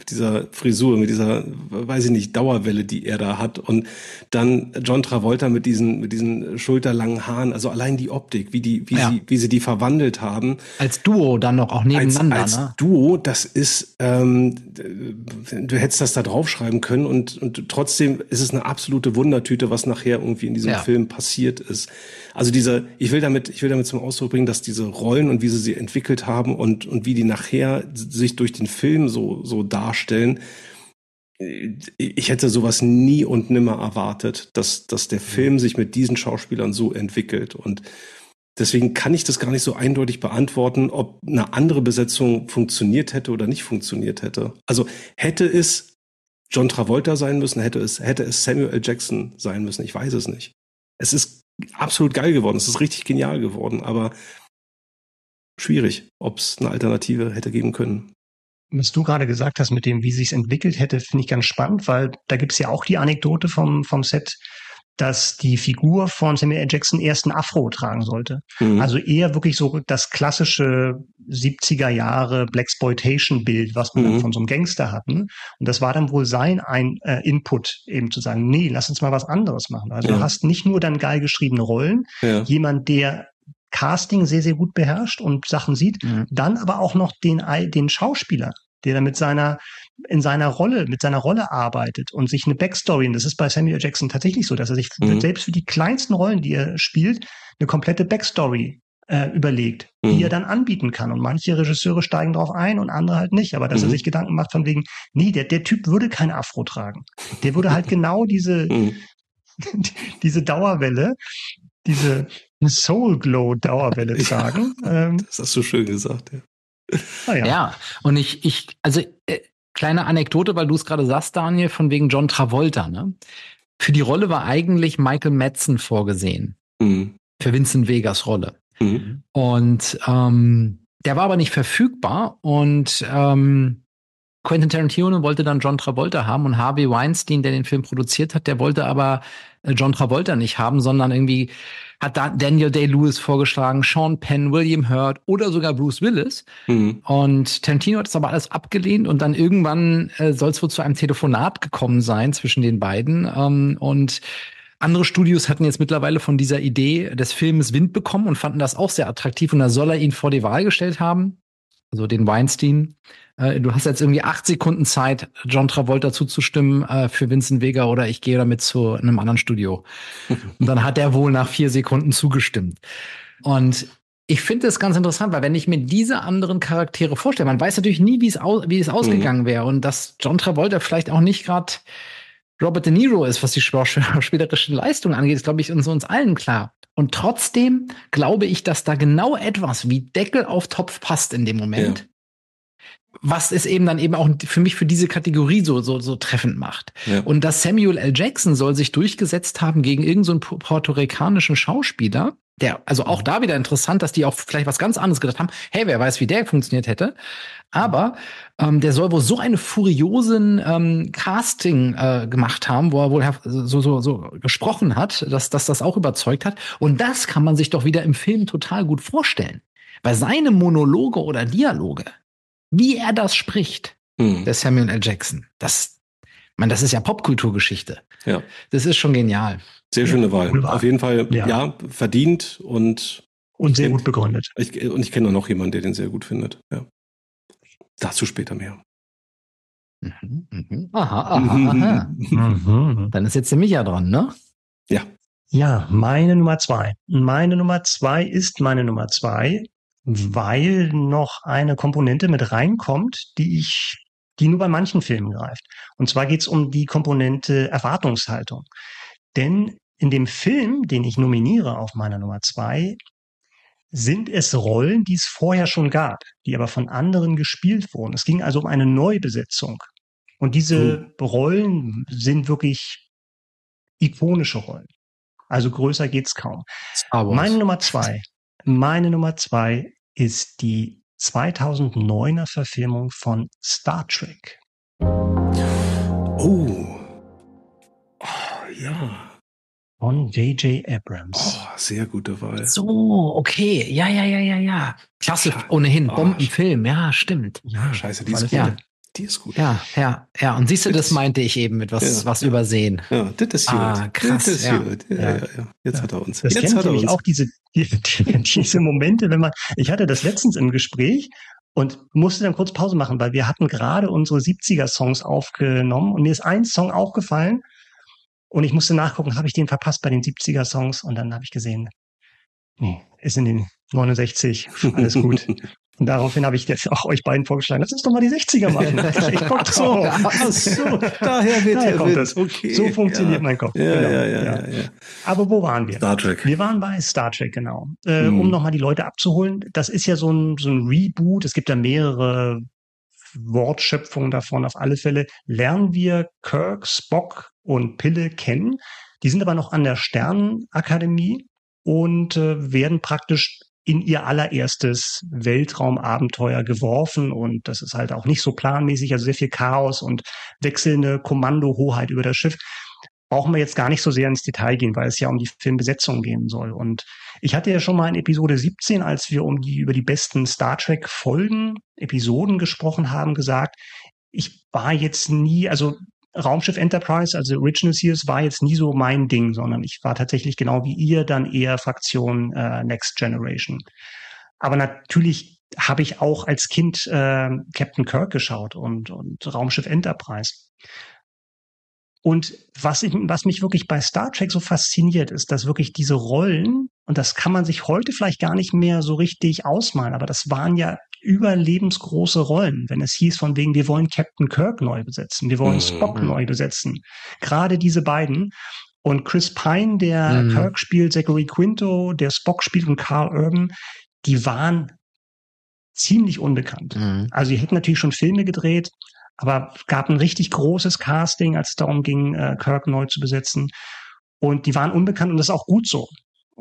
dieser Frisur, mit dieser, weiß ich nicht, Dauerwelle, die er da hat. Und dann John Travolta mit diesen, mit diesen schulterlangen Haaren, also allein die Optik, wie die, wie ja. sie, wie sie die verwandelt haben. Als Duo dann noch auch nebeneinander. Als, als ne? Duo, das ist, ähm, du hättest das da draufschreiben können und, und trotzdem ist es eine absolute Wundertüte, was nachher irgendwie in diesem ja. Film passiert ist. Also dieser, ich will damit, ich will damit zum Ausdruck bringen, dass diese Rollen und wie sie sie entwickelt haben und, und wie die nachher sich durch den Film so, so darstellen, ich hätte sowas nie und nimmer erwartet, dass, dass der Film sich mit diesen Schauspielern so entwickelt. Und deswegen kann ich das gar nicht so eindeutig beantworten, ob eine andere Besetzung funktioniert hätte oder nicht funktioniert hätte. Also hätte es John Travolta sein müssen, hätte es, hätte es Samuel L. Jackson sein müssen. Ich weiß es nicht. Es ist absolut geil geworden. Es ist richtig genial geworden, aber schwierig, ob es eine Alternative hätte geben können. Was du gerade gesagt hast mit dem, wie sich entwickelt hätte, finde ich ganz spannend, weil da gibt es ja auch die Anekdote vom, vom Set, dass die Figur von Samuel L. Jackson erst ein Afro tragen sollte. Mhm. Also eher wirklich so das klassische 70er Jahre Blaxploitation-Bild, was man mhm. von so einem Gangster hatten. Und das war dann wohl sein ein äh, Input, eben zu sagen, nee, lass uns mal was anderes machen. Also ja. du hast nicht nur dann geil geschriebene Rollen, ja. jemand, der Casting sehr, sehr gut beherrscht und Sachen sieht, mhm. dann aber auch noch den, den Schauspieler, der dann mit seiner, in seiner Rolle, mit seiner Rolle arbeitet und sich eine Backstory, und das ist bei Samuel Jackson tatsächlich so, dass er sich mhm. selbst für die kleinsten Rollen, die er spielt, eine komplette Backstory äh, überlegt, mhm. die er dann anbieten kann. Und manche Regisseure steigen darauf ein und andere halt nicht. Aber dass mhm. er sich Gedanken macht von wegen, nee, der, der Typ würde kein Afro tragen. Der würde halt genau diese, mhm. diese Dauerwelle, diese Soul Glow Dauerwelle tragen. Ja, ähm, das hast du schön gesagt, ja. Ah, ja. ja, und ich, ich, also äh, kleine Anekdote, weil du es gerade sagst, Daniel, von wegen John Travolta. Ne? Für die Rolle war eigentlich Michael Madsen vorgesehen. Mhm. Für Vincent Vegas Rolle. Mhm. Und ähm, der war aber nicht verfügbar und ähm, Quentin Tarantino wollte dann John Travolta haben und Harvey Weinstein, der den Film produziert hat, der wollte aber äh, John Travolta nicht haben, sondern irgendwie hat da Daniel Day-Lewis vorgeschlagen, Sean Penn, William Hurt oder sogar Bruce Willis. Mhm. Und Tarantino hat das aber alles abgelehnt und dann irgendwann äh, soll es wohl zu einem Telefonat gekommen sein zwischen den beiden. Ähm, und andere Studios hatten jetzt mittlerweile von dieser Idee des Filmes Wind bekommen und fanden das auch sehr attraktiv und da soll er ihn vor die Wahl gestellt haben. Also den Weinstein. Äh, du hast jetzt irgendwie acht Sekunden Zeit, John Travolta zuzustimmen äh, für Vincent Vega oder ich gehe damit zu einem anderen Studio. Und dann hat er wohl nach vier Sekunden zugestimmt. Und ich finde das ganz interessant, weil wenn ich mir diese anderen Charaktere vorstelle, man weiß natürlich nie, wie es, aus, wie es mhm. ausgegangen wäre und dass John Travolta vielleicht auch nicht gerade Robert De Niro ist, was die spielerische Leistung angeht, ist, glaube ich, uns, uns allen klar. Und trotzdem glaube ich, dass da genau etwas wie Deckel auf Topf passt in dem Moment. Ja was es eben dann eben auch für mich für diese Kategorie so, so, so treffend macht. Ja. Und dass Samuel L. Jackson soll sich durchgesetzt haben gegen irgendeinen so puerto-ricanischen Schauspieler, der, also auch da wieder interessant, dass die auch vielleicht was ganz anderes gedacht haben. Hey, wer weiß, wie der funktioniert hätte. Aber ähm, der soll wohl so eine furiosen ähm, Casting äh, gemacht haben, wo er wohl so, so, so gesprochen hat, dass, dass das auch überzeugt hat. Und das kann man sich doch wieder im Film total gut vorstellen. Weil seine Monologe oder Dialoge, wie er das spricht, hm. der Samuel L. Jackson, das, man, das ist ja Popkulturgeschichte. Ja. Das ist schon genial. Sehr schöne Wahl. Wunderbar. Auf jeden Fall, ja. ja, verdient und und sehr gut begründet. Ich, und ich kenne noch jemanden, der den sehr gut findet. Ja. Dazu später mehr. Mhm, mhm. Aha, aha, aha. Mhm. Dann ist jetzt der Micha dran, ne? Ja. Ja, meine Nummer zwei. Meine Nummer zwei ist meine Nummer zwei weil noch eine Komponente mit reinkommt, die ich, die nur bei manchen Filmen greift. Und zwar geht es um die Komponente Erwartungshaltung. Denn in dem Film, den ich nominiere auf meiner Nummer zwei, sind es Rollen, die es vorher schon gab, die aber von anderen gespielt wurden. Es ging also um eine Neubesetzung. Und diese cool. Rollen sind wirklich ikonische Rollen. Also größer geht's kaum. Meine Nummer zwei meine Nummer zwei ist die 2009er Verfilmung von Star Trek. Oh. oh ja. Von J.J. Abrams. Oh, sehr gute Wahl. So, okay. Ja, ja, ja, ja, ja. Klasse, ohnehin. Oh, Bombenfilm. Ja, stimmt. Ja, scheiße, die ist gut. Ja. Die ist gut. Ja, ja, ja. Und siehst du, das, das meinte ich eben mit was, ja, was ja. übersehen. Ja, das ist gut. Ah, krass. Das ist ja. gut. Ja, ja. Ja, Jetzt hat er uns. Das Jetzt hat er uns. auch diese, die, die, diese Momente, wenn man, ich hatte das letztens im Gespräch und musste dann kurz Pause machen, weil wir hatten gerade unsere 70er-Songs aufgenommen und mir ist ein Song aufgefallen und ich musste nachgucken, habe ich den verpasst bei den 70er-Songs und dann habe ich gesehen, nee, ist in den 69, alles gut. Und daraufhin habe ich jetzt auch euch beiden vorgeschlagen, lass uns doch mal die 60er machen. Ich guck so, ach so, daher wird daher kommt das. Okay, so funktioniert ja. mein Kopf. Ja, genau. ja, ja, ja, ja, Aber wo waren wir? Star Trek. Wir waren bei Star Trek, genau. Äh, hm. Um nochmal die Leute abzuholen. Das ist ja so ein, so ein Reboot. Es gibt ja mehrere Wortschöpfungen davon. Auf alle Fälle lernen wir Kirk, Spock und Pille kennen. Die sind aber noch an der Sternenakademie und äh, werden praktisch in ihr allererstes Weltraumabenteuer geworfen und das ist halt auch nicht so planmäßig, also sehr viel Chaos und wechselnde Kommandohoheit über das Schiff. Brauchen wir jetzt gar nicht so sehr ins Detail gehen, weil es ja um die Filmbesetzung gehen soll. Und ich hatte ja schon mal in Episode 17, als wir um die, über die besten Star Trek Folgen, Episoden gesprochen haben, gesagt, ich war jetzt nie, also Raumschiff Enterprise, also Original Series, war jetzt nie so mein Ding, sondern ich war tatsächlich genau wie ihr dann eher Fraktion äh, Next Generation. Aber natürlich habe ich auch als Kind äh, Captain Kirk geschaut und, und Raumschiff Enterprise. Und was, ich, was mich wirklich bei Star Trek so fasziniert, ist, dass wirklich diese Rollen, und das kann man sich heute vielleicht gar nicht mehr so richtig ausmalen, aber das waren ja überlebensgroße Rollen, wenn es hieß von wegen, wir wollen Captain Kirk neu besetzen, wir wollen mhm. Spock neu besetzen. Gerade diese beiden. Und Chris Pine, der mhm. Kirk spielt, Zachary Quinto, der Spock spielt und Carl Urban, die waren ziemlich unbekannt. Mhm. Also die hätten natürlich schon Filme gedreht, aber gab ein richtig großes Casting, als es darum ging, äh, Kirk neu zu besetzen. Und die waren unbekannt und das ist auch gut so.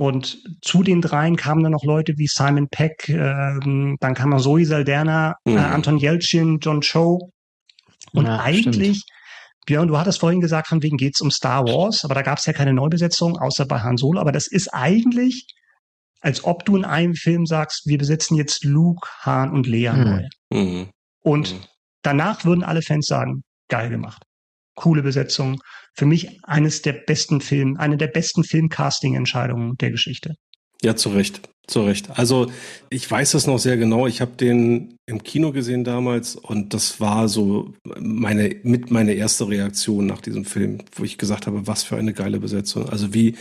Und zu den dreien kamen dann noch Leute wie Simon Peck, äh, dann kam noch Zoe Saldana, äh, mhm. äh, Anton Yelchin, John Cho. Und ja, eigentlich, stimmt. Björn, du hattest vorhin gesagt, von wegen geht's um Star Wars, aber da gab es ja keine Neubesetzung, außer bei Han Solo. Aber das ist eigentlich, als ob du in einem Film sagst, wir besetzen jetzt Luke, Han und Leia mhm. neu. Mhm. Und mhm. danach würden alle Fans sagen, geil gemacht. Coole Besetzung, für mich eines der besten Film, eine der besten Filmcasting-Entscheidungen der Geschichte. Ja, zu Recht, zu Recht. Also ich weiß das noch sehr genau. Ich habe den im Kino gesehen damals und das war so meine mit meine erste Reaktion nach diesem Film, wo ich gesagt habe, was für eine geile Besetzung. Also wie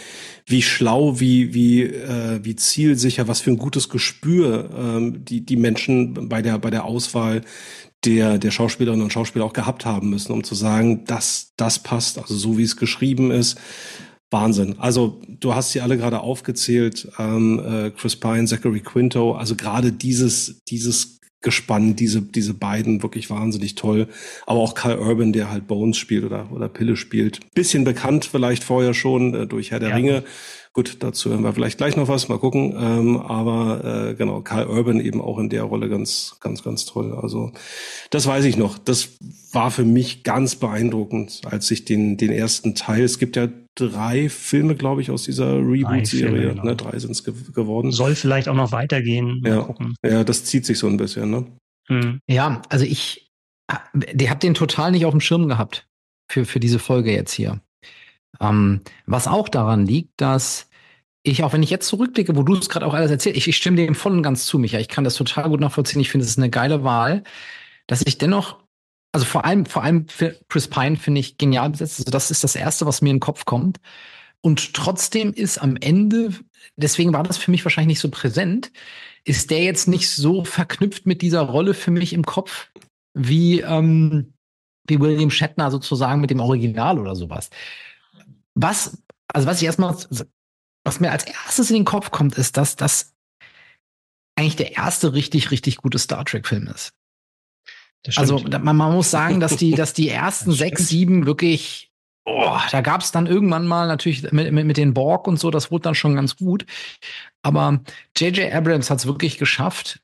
wie schlau, wie wie äh, wie zielsicher, was für ein gutes Gespür ähm, die die Menschen bei der bei der Auswahl der, der Schauspielerinnen und Schauspieler auch gehabt haben müssen, um zu sagen, dass das passt, also so wie es geschrieben ist. Wahnsinn. Also du hast sie alle gerade aufgezählt, ähm, äh, Chris Pine, Zachary Quinto, also gerade dieses, dieses Gespann, diese, diese beiden wirklich wahnsinnig toll. Aber auch Carl Urban, der halt Bones spielt oder, oder Pille spielt. Bisschen bekannt vielleicht vorher schon äh, durch Herr der ja. Ringe. Gut, dazu hören wir vielleicht gleich noch was, mal gucken. Ähm, aber äh, genau, Carl Urban eben auch in der Rolle ganz, ganz, ganz toll. Also das weiß ich noch. Das war für mich ganz beeindruckend, als ich den, den ersten Teil, es gibt ja drei Filme, glaube ich, aus dieser Reboot-Serie. Genau. Ne, drei sind es ge geworden. Soll vielleicht auch noch weitergehen. Mal ja. gucken. Ja, das zieht sich so ein bisschen, ne? Hm. Ja, also ich, die hab den total nicht auf dem Schirm gehabt für, für diese Folge jetzt hier. Ähm, was auch daran liegt, dass ich, auch wenn ich jetzt zurückblicke, wo du es gerade auch alles erzählt, ich, ich stimme dem voll und ganz zu, Micha. Ich kann das total gut nachvollziehen. Ich finde, es ist eine geile Wahl, dass ich dennoch, also vor allem, vor allem Chris Pine finde ich genial besetzt. Also das ist das erste, was mir in den Kopf kommt. Und trotzdem ist am Ende, deswegen war das für mich wahrscheinlich nicht so präsent, ist der jetzt nicht so verknüpft mit dieser Rolle für mich im Kopf wie, ähm, wie William Shatner sozusagen mit dem Original oder sowas. Was, also was ich erstmal, was mir als erstes in den Kopf kommt, ist, dass das eigentlich der erste richtig, richtig gute Star Trek-Film ist. Also man, man, muss sagen, dass die, dass die ersten sechs, sieben wirklich, oh, da gab es dann irgendwann mal natürlich mit, mit, mit den Borg und so, das wurde dann schon ganz gut. Aber J.J. Abrams hat es wirklich geschafft,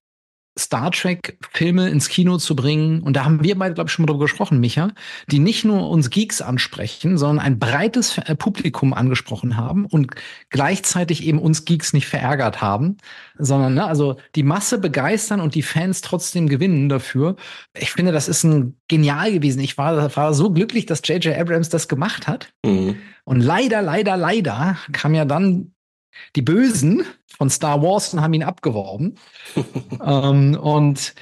Star Trek-Filme ins Kino zu bringen. Und da haben wir beide, glaube ich, schon mal drüber gesprochen, Micha, die nicht nur uns Geeks ansprechen, sondern ein breites äh, Publikum angesprochen haben und gleichzeitig eben uns Geeks nicht verärgert haben, sondern ne, also die Masse begeistern und die Fans trotzdem gewinnen dafür. Ich finde, das ist ein genial gewesen. Ich war, war so glücklich, dass J.J. Abrams das gemacht hat. Mhm. Und leider, leider, leider kam ja dann die Bösen von Star Wars und haben ihn abgeworben. ähm, und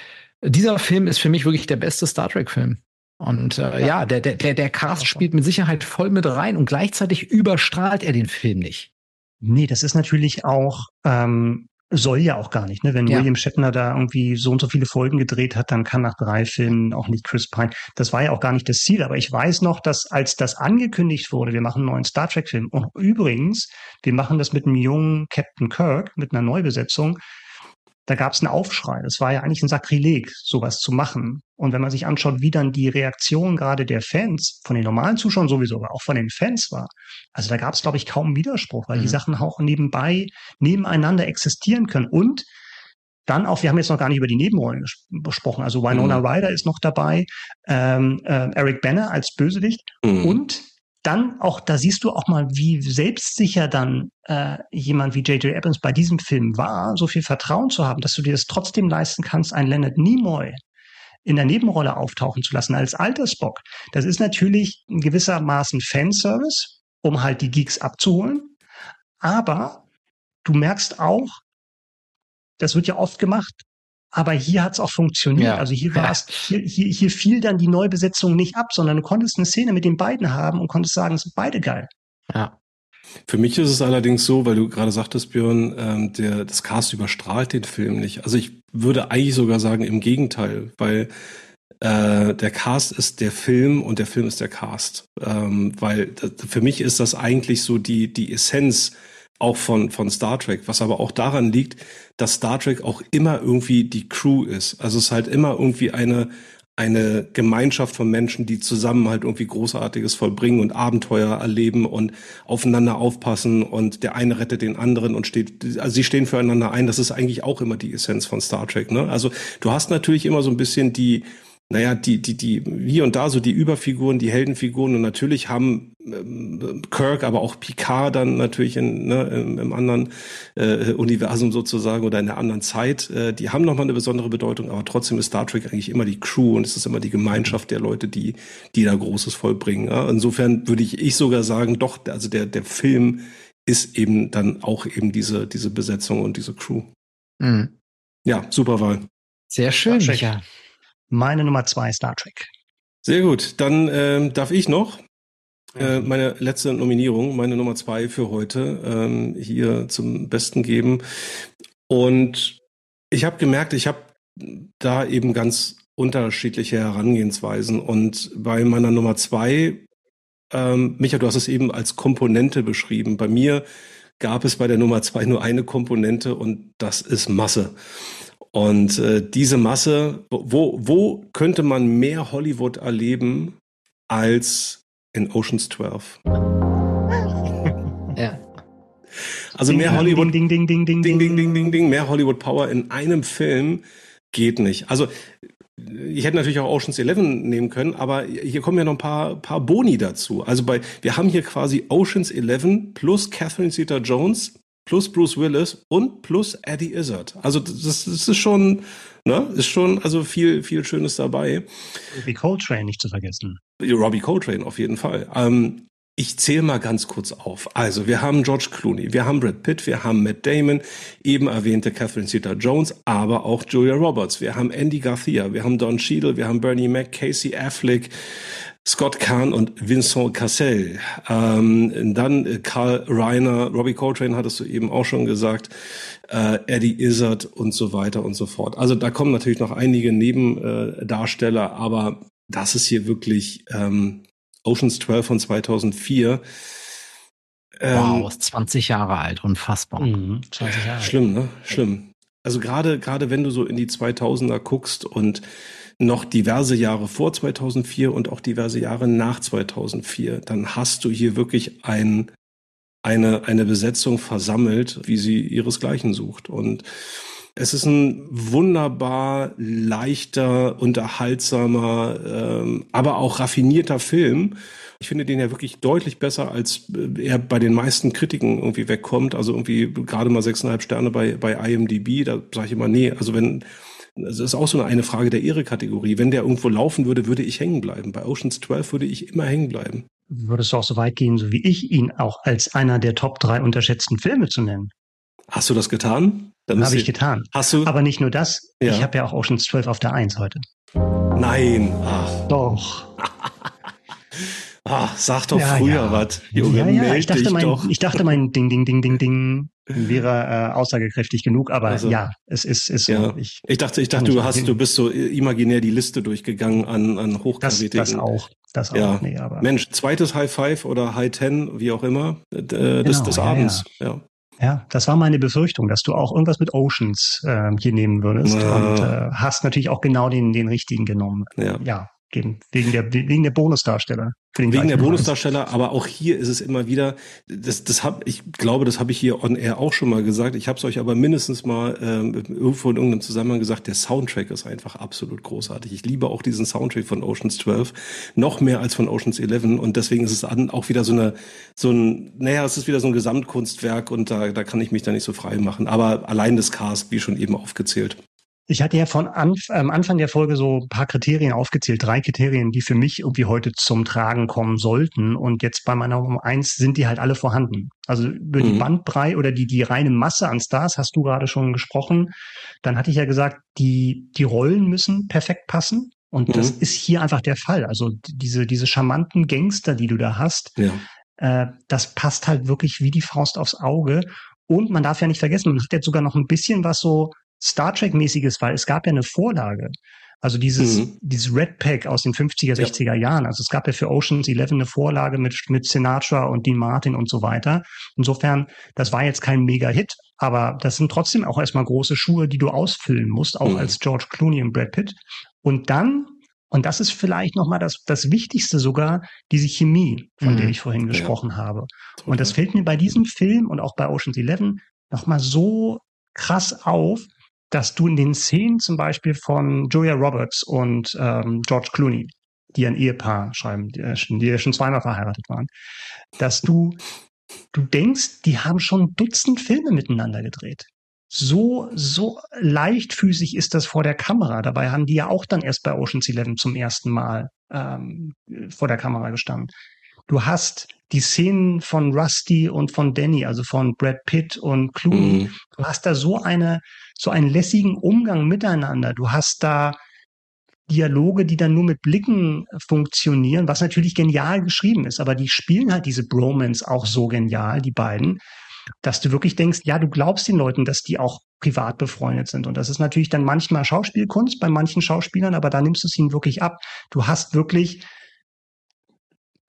dieser Film ist für mich wirklich der beste Star Trek-Film. Und äh, ja. ja, der, der, der Cast spielt mit Sicherheit voll mit rein und gleichzeitig überstrahlt er den Film nicht. Nee, das ist natürlich auch ähm, soll ja auch gar nicht, ne? Wenn ja. William Shatner da irgendwie so und so viele Folgen gedreht hat, dann kann nach drei Filmen auch nicht Chris Pine. Das war ja auch gar nicht das Ziel. Aber ich weiß noch, dass als das angekündigt wurde, wir machen einen neuen Star Trek Film. Und übrigens, wir machen das mit einem jungen Captain Kirk, mit einer Neubesetzung da gab es einen Aufschrei. Das war ja eigentlich ein Sakrileg, sowas zu machen. Und wenn man sich anschaut, wie dann die Reaktion gerade der Fans, von den normalen Zuschauern sowieso, aber auch von den Fans war, also da gab es, glaube ich, kaum Widerspruch, weil mhm. die Sachen auch nebenbei, nebeneinander existieren können. Und dann auch, wir haben jetzt noch gar nicht über die Nebenrollen gesprochen. Also Winona mhm. Ryder ist noch dabei, ähm, äh, Eric Banner als Bösewicht mhm. und dann auch, da siehst du auch mal, wie selbstsicher dann äh, jemand wie J.J. Abrams bei diesem Film war, so viel Vertrauen zu haben, dass du dir das trotzdem leisten kannst, einen Leonard Nimoy in der Nebenrolle auftauchen zu lassen als alter Spock. Das ist natürlich in gewissermaßen Fanservice, um halt die Geeks abzuholen. Aber du merkst auch, das wird ja oft gemacht, aber hier hat es auch funktioniert. Ja. Also hier war es, hier, hier, hier fiel dann die Neubesetzung nicht ab, sondern du konntest eine Szene mit den beiden haben und konntest sagen, es sind beide geil. Ja. Für mich ist es allerdings so, weil du gerade sagtest, Björn, ähm, der, das Cast überstrahlt den Film nicht. Also ich würde eigentlich sogar sagen, im Gegenteil, weil äh, der Cast ist der Film und der Film ist der Cast. Ähm, weil das, für mich ist das eigentlich so die, die Essenz auch von, von Star Trek, was aber auch daran liegt, dass Star Trek auch immer irgendwie die Crew ist. Also es ist halt immer irgendwie eine, eine Gemeinschaft von Menschen, die zusammen halt irgendwie Großartiges vollbringen und Abenteuer erleben und aufeinander aufpassen und der eine rettet den anderen und steht, also sie stehen füreinander ein. Das ist eigentlich auch immer die Essenz von Star Trek, ne? Also du hast natürlich immer so ein bisschen die, naja, die, die, die, hier und da so die Überfiguren, die Heldenfiguren und natürlich haben ähm, Kirk, aber auch Picard dann natürlich in, ne, im, im anderen äh, Universum sozusagen oder in der anderen Zeit, äh, die haben nochmal eine besondere Bedeutung, aber trotzdem ist Star Trek eigentlich immer die Crew und es ist immer die Gemeinschaft der Leute, die, die da Großes vollbringen. Ja? Insofern würde ich, ich sogar sagen, doch, also der, der Film ist eben dann auch eben diese, diese Besetzung und diese Crew. Mhm. Ja, super Wahl. Sehr schön, ja. Meine Nummer zwei Star Trek. Sehr gut. Dann ähm, darf ich noch äh, meine letzte Nominierung, meine Nummer zwei für heute, ähm, hier zum Besten geben. Und ich habe gemerkt, ich habe da eben ganz unterschiedliche Herangehensweisen. Und bei meiner Nummer zwei, ähm, Micha, du hast es eben als Komponente beschrieben. Bei mir gab es bei der Nummer zwei nur eine Komponente und das ist Masse. Und äh, diese Masse, wo, wo könnte man mehr Hollywood erleben als in Oceans 12? ja. Also ding, mehr Hollywood, ding, ding, ding, ding, ding, ding, ding, ding, ding, mehr Hollywood Power in einem Film geht nicht. Also ich hätte natürlich auch Oceans 11 nehmen können, aber hier kommen ja noch ein paar, paar Boni dazu. Also bei, wir haben hier quasi Oceans 11 plus Catherine Zeta-Jones plus Bruce Willis und plus Eddie Izzard. Also das, das ist schon, ne, ist schon also viel, viel Schönes dabei. Robbie Coltrane nicht zu vergessen. Robbie Coltrane auf jeden Fall. Ähm, ich zähle mal ganz kurz auf. Also, wir haben George Clooney, wir haben Brad Pitt, wir haben Matt Damon, eben erwähnte Catherine Zeta-Jones, aber auch Julia Roberts. Wir haben Andy Garcia, wir haben Don Cheadle, wir haben Bernie Mac, Casey Affleck, Scott Kahn und Vincent Cassel. Ähm, dann Carl Reiner, Robbie Coltrane hattest du eben auch schon gesagt, äh, Eddie Izzard und so weiter und so fort. Also da kommen natürlich noch einige Nebendarsteller, äh, aber das ist hier wirklich ähm, Oceans 12 von 2004. Ähm, wow, ist 20 Jahre alt, unfassbar. Mhm, 20 Jahre. Schlimm, ne? Schlimm. Also gerade gerade wenn du so in die 2000er guckst und noch diverse Jahre vor 2004 und auch diverse Jahre nach 2004, dann hast du hier wirklich ein, eine, eine Besetzung versammelt, wie sie ihresgleichen sucht. Und Es ist ein wunderbar leichter, unterhaltsamer, ähm, aber auch raffinierter Film. Ich finde den ja wirklich deutlich besser, als äh, er bei den meisten Kritiken irgendwie wegkommt. Also irgendwie gerade mal sechseinhalb Sterne bei, bei IMDb. Da sage ich immer, nee, also wenn, das ist auch so eine, eine Frage der Ehre-Kategorie. Wenn der irgendwo laufen würde, würde ich hängen bleiben. Bei Oceans 12 würde ich immer hängen bleiben. Würdest du auch so weit gehen, so wie ich, ihn auch als einer der Top drei unterschätzten Filme zu nennen? Hast du das getan? Habe ich getan. Hast du? Aber nicht nur das. Ja. Ich habe ja auch Ocean's 12 auf der 1 heute. Nein. Ach. Doch. Ach, sag doch ja, früher ja. was. Junge, ja, ja. Ich dachte, mein, doch. ich dachte, mein Ding, Ding, Ding, Ding, Ding wäre äh, aussagekräftig genug, aber also, ja, es ist, ist ja. so. Ich, ich dachte, ich dachte, du hast, du bist so imaginär die Liste durchgegangen an, an hochkarätigen. Das, das auch. Das auch. Ja. Nee, aber. Mensch, zweites High Five oder High Ten, wie auch immer, äh, des, genau, des Abends. ja. Ja, das war meine Befürchtung, dass du auch irgendwas mit Oceans äh, hier nehmen würdest ja. und äh, hast natürlich auch genau den, den richtigen genommen. Ja. Ja, wegen der, wegen der Bonusdarsteller. Wegen der Bonusdarsteller, aber auch hier ist es immer wieder, das, das hab, ich glaube, das habe ich hier on air auch schon mal gesagt. Ich habe es euch aber mindestens mal ähm, irgendwo in irgendeinem Zusammenhang gesagt, der Soundtrack ist einfach absolut großartig. Ich liebe auch diesen Soundtrack von Oceans 12, noch mehr als von Oceans 11 und deswegen ist es dann auch wieder so eine, so ein, naja, es ist wieder so ein Gesamtkunstwerk und da, da kann ich mich da nicht so frei machen. Aber allein das Cast, wie schon eben aufgezählt. Ich hatte ja von Anf am Anfang der Folge so ein paar Kriterien aufgezählt, drei Kriterien, die für mich irgendwie heute zum Tragen kommen sollten. Und jetzt bei meiner Nummer eins sind die halt alle vorhanden. Also über mhm. die Bandbrei oder die, die reine Masse an Stars hast du gerade schon gesprochen. Dann hatte ich ja gesagt, die, die Rollen müssen perfekt passen. Und mhm. das ist hier einfach der Fall. Also diese, diese charmanten Gangster, die du da hast, ja. äh, das passt halt wirklich wie die Faust aufs Auge. Und man darf ja nicht vergessen, man hat jetzt sogar noch ein bisschen was so Star Trek-mäßiges, weil es gab ja eine Vorlage. Also dieses, mhm. dieses Red Pack aus den 50er, 60er ja. Jahren. Also es gab ja für Oceans 11 eine Vorlage mit, mit Sinatra und Dean Martin und so weiter. Insofern, das war jetzt kein Mega-Hit, aber das sind trotzdem auch erstmal große Schuhe, die du ausfüllen musst, auch mhm. als George Clooney und Brad Pitt. Und dann, und das ist vielleicht nochmal das, das Wichtigste sogar, diese Chemie, von mhm. der ich vorhin gesprochen ja. habe. Und das fällt mir bei diesem Film und auch bei Oceans 11 nochmal so krass auf, dass du in den Szenen zum Beispiel von Julia Roberts und ähm, George Clooney, die ein Ehepaar schreiben, die, die ja schon zweimal verheiratet waren, dass du, du denkst, die haben schon Dutzend Filme miteinander gedreht. So, so leichtfüßig ist das vor der Kamera. Dabei haben die ja auch dann erst bei Ocean's Eleven zum ersten Mal ähm, vor der Kamera gestanden. Du hast die Szenen von Rusty und von Danny, also von Brad Pitt und Clooney. Mhm. Du hast da so eine, so einen lässigen Umgang miteinander. Du hast da Dialoge, die dann nur mit Blicken funktionieren, was natürlich genial geschrieben ist, aber die spielen halt diese Bromance auch so genial, die beiden, dass du wirklich denkst, ja, du glaubst den Leuten, dass die auch privat befreundet sind. Und das ist natürlich dann manchmal Schauspielkunst bei manchen Schauspielern, aber da nimmst du es ihnen wirklich ab. Du hast wirklich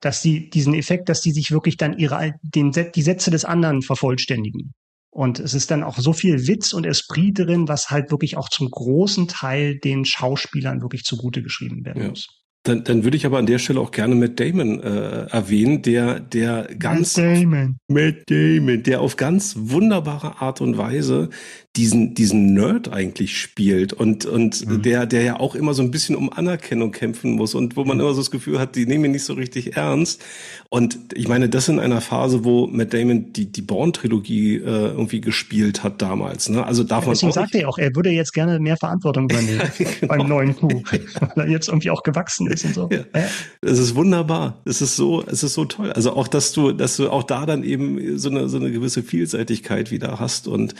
dass sie diesen Effekt, dass die sich wirklich dann ihre, den, die Sätze des anderen vervollständigen. Und es ist dann auch so viel Witz und Esprit drin, was halt wirklich auch zum großen Teil den Schauspielern wirklich zugute geschrieben werden ja. muss. Dann, dann würde ich aber an der Stelle auch gerne Matt Damon äh, erwähnen, der, der ganz Matt Damon. Matt Damon, der auf ganz wunderbare Art und Weise diesen, diesen Nerd eigentlich spielt und, und mhm. der, der ja auch immer so ein bisschen um Anerkennung kämpfen muss und wo man immer so das Gefühl hat, die nehmen ihn nicht so richtig ernst. Und ich meine, das in einer Phase, wo Matt Damon die, die Bourne-Trilogie äh, irgendwie gespielt hat damals. Ne? Also darf ja, man Deswegen sagt er auch, er würde jetzt gerne mehr Verantwortung übernehmen ja, genau. beim neuen Buch, weil er jetzt irgendwie auch gewachsen ist und so. Ja. Ja. Es ist wunderbar. Es ist so, es ist so toll. Also auch, dass du, dass du auch da dann eben so eine, so eine gewisse Vielseitigkeit wieder hast und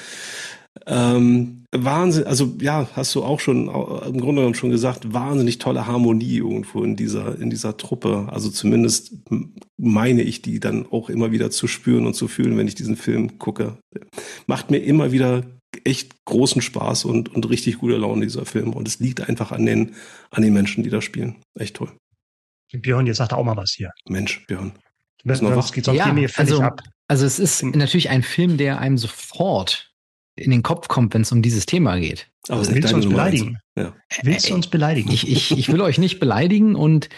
ähm, Wahnsinn, also ja, hast du auch schon im Grunde genommen schon gesagt, wahnsinnig tolle Harmonie irgendwo in dieser in dieser Truppe. Also zumindest meine ich die dann auch immer wieder zu spüren und zu fühlen, wenn ich diesen Film gucke. Macht mir immer wieder echt großen Spaß und und richtig gute Laune dieser Film und es liegt einfach an den an den Menschen, die da spielen. Echt toll. Björn, jetzt sagt er auch mal was hier. Mensch, Björn. Sonst geht sonst ja, mir völlig also, ab. Also es ist natürlich ein Film, der einem sofort in den Kopf kommt, wenn es um dieses Thema geht. Aber willst du uns beleidigen? Ja. Willst du uns beleidigen? Ich, ich, ich will euch nicht beleidigen und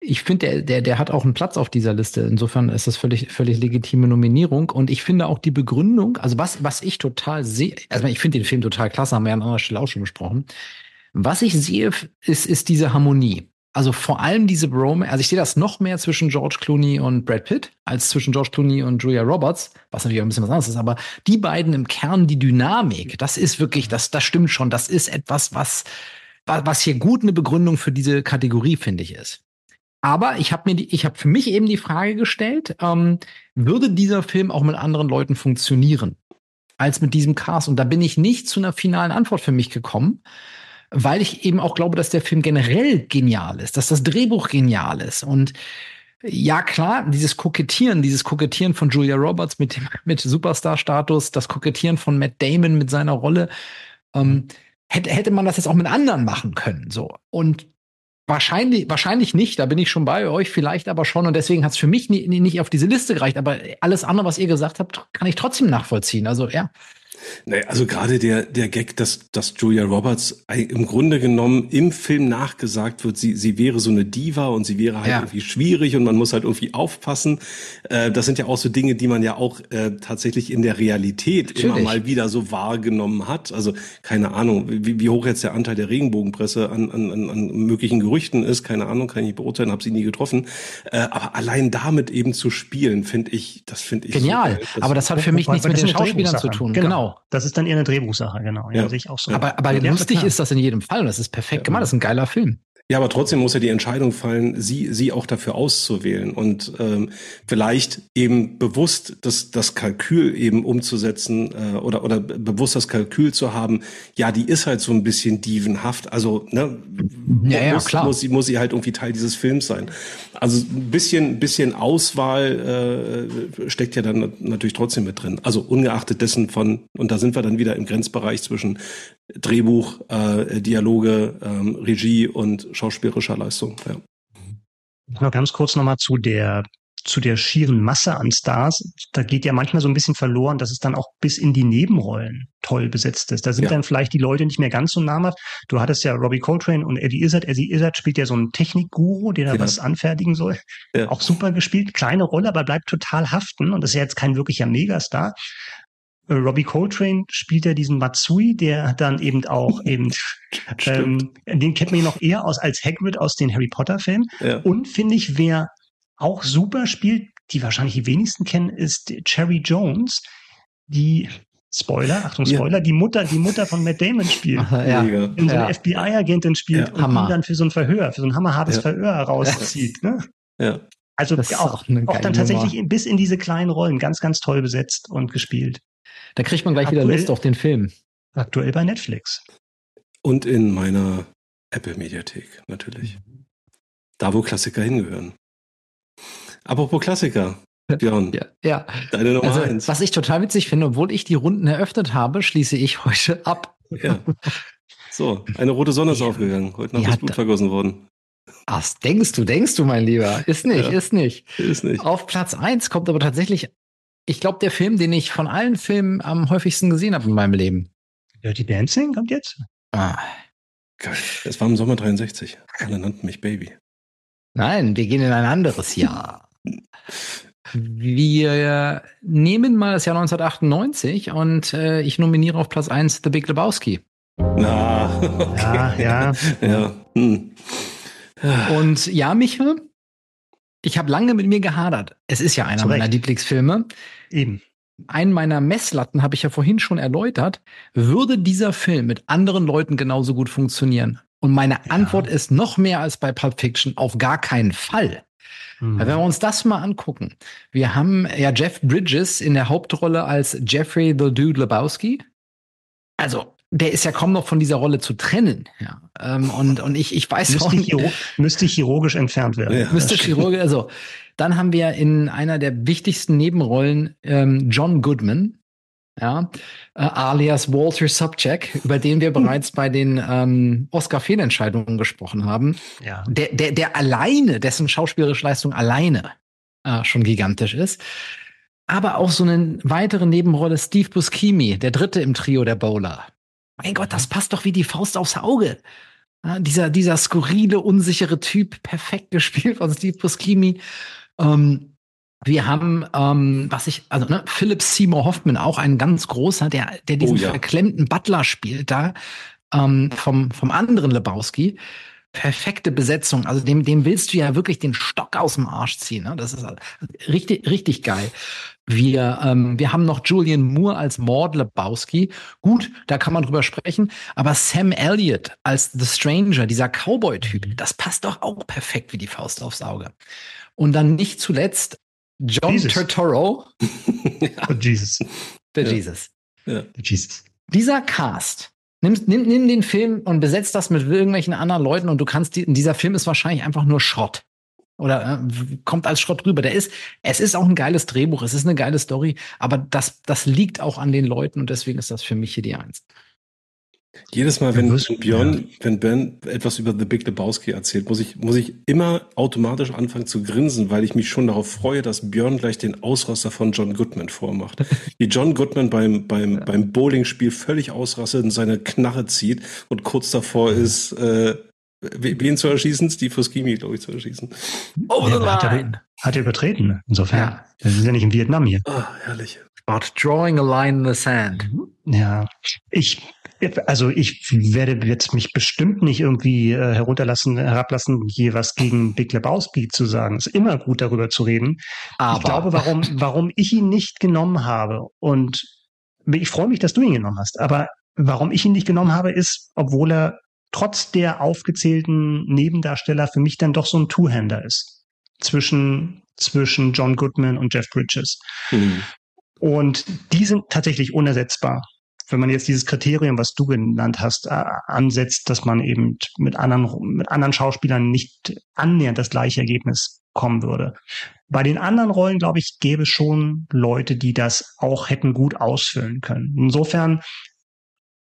ich finde, der, der, der hat auch einen Platz auf dieser Liste. Insofern ist das völlig, völlig legitime Nominierung. Und ich finde auch die Begründung, also was, was ich total sehe, also ich finde den Film total klasse, haben wir ja an anderer Stelle auch schon besprochen. Was ich sehe, ist, ist diese Harmonie. Also vor allem diese Bromance, also ich sehe das noch mehr zwischen George Clooney und Brad Pitt als zwischen George Clooney und Julia Roberts, was natürlich auch ein bisschen was anderes ist, aber die beiden im Kern, die Dynamik, das ist wirklich, das, das stimmt schon, das ist etwas, was, was hier gut eine Begründung für diese Kategorie, finde ich, ist. Aber ich habe mir die, ich habe für mich eben die Frage gestellt, ähm, würde dieser Film auch mit anderen Leuten funktionieren als mit diesem Cast? Und da bin ich nicht zu einer finalen Antwort für mich gekommen, weil ich eben auch glaube, dass der Film generell genial ist, dass das Drehbuch genial ist und ja, klar, dieses Kokettieren, dieses Kokettieren von Julia Roberts mit mit Superstar-Status, das Kokettieren von Matt Damon mit seiner Rolle, ähm, hätte, hätte man das jetzt auch mit anderen machen können, so. Und Wahrscheinlich, wahrscheinlich nicht, da bin ich schon bei euch, vielleicht aber schon. Und deswegen hat es für mich nie, nie, nicht auf diese Liste gereicht. Aber alles andere, was ihr gesagt habt, kann ich trotzdem nachvollziehen. Also ja. Nee, also gerade der, der Gag, dass, dass Julia Roberts im Grunde genommen im Film nachgesagt wird, sie, sie wäre so eine Diva und sie wäre halt ja. irgendwie schwierig und man muss halt irgendwie aufpassen. Äh, das sind ja auch so Dinge, die man ja auch äh, tatsächlich in der Realität Natürlich. immer mal wieder so wahrgenommen hat. Also keine Ahnung, wie, wie hoch jetzt der Anteil der Regenbogenpresse an, an, an möglichen Gerüchten ist, keine Ahnung, kann ich nicht beurteilen, habe sie nie getroffen. Äh, aber allein damit eben zu spielen, finde ich, das finde ich genial. So, aber das hat für mich nichts mit den Schauspielern zu tun. Genau. genau. Das ist dann eher eine Drehbuchsache, genau. Ja, ja. sehe ich auch so. Aber, aber lustig ist das in jedem Fall und das ist perfekt gemacht. Das ist ein geiler Film. Ja, aber trotzdem muss ja die Entscheidung fallen, sie, sie auch dafür auszuwählen und ähm, vielleicht eben bewusst das, das Kalkül eben umzusetzen äh, oder, oder bewusst das Kalkül zu haben, ja, die ist halt so ein bisschen dievenhaft, also ne, ja, ja, muss, klar. muss, sie, muss sie halt irgendwie Teil dieses Films sein. Also ein bisschen, bisschen Auswahl äh, steckt ja dann natürlich trotzdem mit drin. Also ungeachtet dessen von, und da sind wir dann wieder im Grenzbereich zwischen Drehbuch, äh, Dialoge, ähm, Regie und schauspielerischer Leistung. Ja. Noch ganz kurz nochmal zu der zu der schieren Masse an Stars, da geht ja manchmal so ein bisschen verloren, dass es dann auch bis in die Nebenrollen toll besetzt ist. Da sind ja. dann vielleicht die Leute nicht mehr ganz so namhaft. Du hattest ja Robbie Coltrane und Eddie Izzard. Eddie Izzard spielt ja so einen Technikguru, der da ja. was anfertigen soll. Ja. Auch super gespielt. Kleine Rolle, aber bleibt total haften. Und das ist ja jetzt kein wirklicher Megastar. Äh, Robbie Coltrane spielt ja diesen Matsui, der dann eben auch eben, ähm, den kennt man ja noch eher aus als Hagrid aus den Harry Potter Filmen. Ja. Und finde ich, wer auch super spielt, die wahrscheinlich die wenigsten kennen, ist Cherry Jones, die Spoiler, Achtung Spoiler, ja. die Mutter, die Mutter von Matt Damon spielt, Aha, ja. in so eine ja. FBI-Agentin spielt und ihn dann für so ein Verhör, für so ein hammerhartes Verhör rauszieht. Ne? Ja. Also auch, auch, auch, dann tatsächlich Nummer. bis in diese kleinen Rollen ganz, ganz toll besetzt und gespielt. Da kriegt man gleich aktuell, wieder Lust auf den Film. Aktuell bei Netflix. Und in meiner Apple-Mediathek natürlich. Da, wo Klassiker hingehören. Apropos Klassiker. Björn, ja, ja. deine Nummer also, eins. Was ich total witzig finde, obwohl ich die Runden eröffnet habe, schließe ich heute ab. Ja. So, eine rote Sonne ist ja. aufgegangen. Heute noch ja, das Blut vergossen worden. Ach, denkst du, denkst du, mein Lieber. Ist nicht, ja. ist nicht. Ist nicht. Auf Platz eins kommt aber tatsächlich ich glaube, der Film, den ich von allen Filmen am häufigsten gesehen habe in meinem Leben. Dirty Dancing kommt jetzt? Ah. Geil. Es war im Sommer 63. Alle nannten mich Baby. Nein, wir gehen in ein anderes Jahr. Wir nehmen mal das Jahr 1998 und äh, ich nominiere auf Platz 1 The Big Lebowski. Na, okay. ja, ja. ja. Hm. Und ja, Michael, ich habe lange mit mir gehadert. Es ist ja einer Zurecht. meiner Lieblingsfilme. Eben. Einen meiner Messlatten habe ich ja vorhin schon erläutert. Würde dieser Film mit anderen Leuten genauso gut funktionieren? Und meine ja. Antwort ist noch mehr als bei Pulp Fiction auf gar keinen Fall. Mhm. Wenn wir uns das mal angucken. Wir haben ja Jeff Bridges in der Hauptrolle als Jeffrey the Dude Lebowski. Also der ist ja kaum noch von dieser Rolle zu trennen. Ja. Ähm, und, und ich, ich weiß müsste, chiro müsste chirurgisch entfernt werden. Ja. Müsste chirurgisch, also dann haben wir in einer der wichtigsten Nebenrollen ähm, John Goodman, ja, äh, alias Walter Subcheck, über den wir bereits bei den ähm, Oscar-Fehlentscheidungen gesprochen haben. Ja. Der, der, der alleine, dessen schauspielerische Leistung alleine äh, schon gigantisch ist. Aber auch so eine weitere Nebenrolle Steve Buscemi, der dritte im Trio der Bowler. Mein Gott, das passt doch wie die Faust aufs Auge. Ja, dieser, dieser skurrile, unsichere Typ, perfekt gespielt von Steve Buscemi. Ähm, wir haben, ähm, was ich, also ne, Philip Seymour Hoffman, auch ein ganz großer, der, der diesen oh, ja. verklemmten Butler spielt, da ähm, vom, vom anderen Lebowski. Perfekte Besetzung. Also dem, dem willst du ja wirklich den Stock aus dem Arsch ziehen. Ne? Das ist richtig, richtig geil. Wir, ähm, wir haben noch Julian Moore als Mord Lebowski. Gut, da kann man drüber sprechen. Aber Sam Elliott als The Stranger, dieser Cowboy-Typ, das passt doch auch perfekt wie die Faust aufs Auge. Und dann nicht zuletzt John Jesus. Turturro. oh, Jesus. Der ja. Jesus. Ja. Jesus. Dieser Cast. Nimm, nimm, nimm den Film und besetzt das mit irgendwelchen anderen Leuten und du kannst, die, dieser Film ist wahrscheinlich einfach nur Schrott. Oder äh, kommt als Schrott rüber. Der ist, es ist auch ein geiles Drehbuch, es ist eine geile Story, aber das, das liegt auch an den Leuten und deswegen ist das für mich hier die Eins. Jedes Mal, wenn, wenn Björn, ja. wenn Ben etwas über The Big Lebowski erzählt, muss ich, muss ich immer automatisch anfangen zu grinsen, weil ich mich schon darauf freue, dass Björn gleich den Ausraster von John Goodman vormacht. Wie John Goodman beim, beim, ja. beim Bowlingspiel völlig ausrastet und seine Knarre zieht und kurz davor ist, äh, wen zu erschießen? Steve Fuskimi, glaube ich, zu erschießen. Oh, ja, hat, er, hat er übertreten, insofern. Ja. Wir sind ja nicht in Vietnam hier. Oh, herrlich. About drawing a line in the sand. Ja, ich also ich werde jetzt mich bestimmt nicht irgendwie äh, herunterlassen, herablassen, je was gegen Big Lebowski zu sagen. Es ist immer gut, darüber zu reden. Aber. Ich glaube, warum, warum ich ihn nicht genommen habe und ich freue mich, dass du ihn genommen hast, aber warum ich ihn nicht genommen habe, ist, obwohl er trotz der aufgezählten Nebendarsteller für mich dann doch so ein Two-Hander ist. Zwischen, zwischen John Goodman und Jeff Bridges. Mhm. Und die sind tatsächlich unersetzbar wenn man jetzt dieses Kriterium, was du genannt hast, äh, ansetzt, dass man eben mit anderen, mit anderen Schauspielern nicht annähernd das gleiche Ergebnis kommen würde. Bei den anderen Rollen, glaube ich, gäbe es schon Leute, die das auch hätten gut ausfüllen können. Insofern,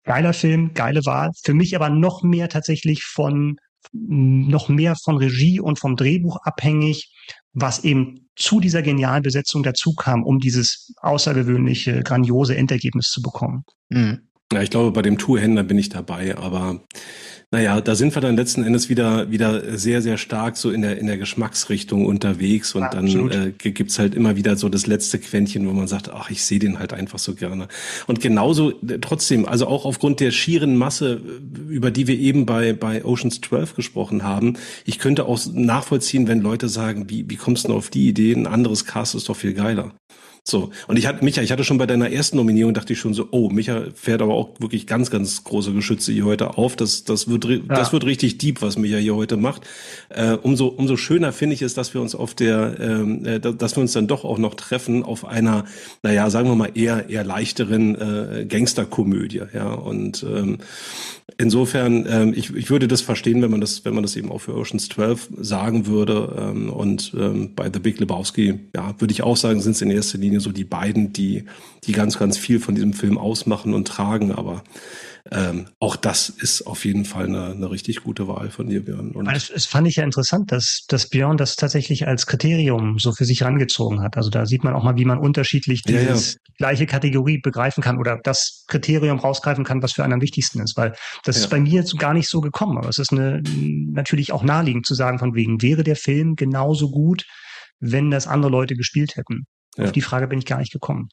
geiler Film, geile Wahl. Für mich aber noch mehr tatsächlich von, noch mehr von Regie und vom Drehbuch abhängig, was eben zu dieser genialen Besetzung dazu kam, um dieses außergewöhnliche, grandiose Endergebnis zu bekommen. Mhm. Ja, ich glaube, bei dem Tourhändler bin ich dabei, aber naja, da sind wir dann letzten Endes wieder, wieder sehr, sehr stark so in der, in der Geschmacksrichtung unterwegs und ja, dann äh, gibt's halt immer wieder so das letzte Quäntchen, wo man sagt, ach, ich sehe den halt einfach so gerne. Und genauso äh, trotzdem, also auch aufgrund der schieren Masse, äh, über die wir eben bei, bei Oceans 12 gesprochen haben, ich könnte auch nachvollziehen, wenn Leute sagen, wie, wie kommst du auf die Idee, ein anderes Cast ist doch viel geiler. So. Und ich hatte, Micha, ich hatte schon bei deiner ersten Nominierung, dachte ich schon so, oh, Micha fährt aber auch wirklich ganz, ganz große Geschütze hier heute auf. Das, das wird, ja. das wird richtig deep, was Micha hier heute macht. Äh, umso, umso schöner finde ich es, dass wir uns auf der, ähm, äh, dass wir uns dann doch auch noch treffen auf einer, naja, sagen wir mal eher, eher leichteren äh, Gangsterkomödie, ja. Und, ähm, insofern, ähm, ich, ich würde das verstehen, wenn man das, wenn man das eben auch für Oceans 12 sagen würde. Ähm, und ähm, bei The Big Lebowski, ja, würde ich auch sagen, sind es in erster Linie so die beiden, die, die ganz, ganz viel von diesem Film ausmachen und tragen. Aber ähm, auch das ist auf jeden Fall eine, eine richtig gute Wahl von dir, Björn. Und es, es fand ich ja interessant, dass, dass Björn das tatsächlich als Kriterium so für sich rangezogen hat. Also da sieht man auch mal, wie man unterschiedlich dieses ja, ja. gleiche Kategorie begreifen kann oder das Kriterium rausgreifen kann, was für einen am wichtigsten ist. Weil das ja. ist bei mir jetzt gar nicht so gekommen. Aber es ist eine, natürlich auch naheliegend zu sagen, von wegen, wäre der Film genauso gut, wenn das andere Leute gespielt hätten. Auf die Frage bin ich gar nicht gekommen.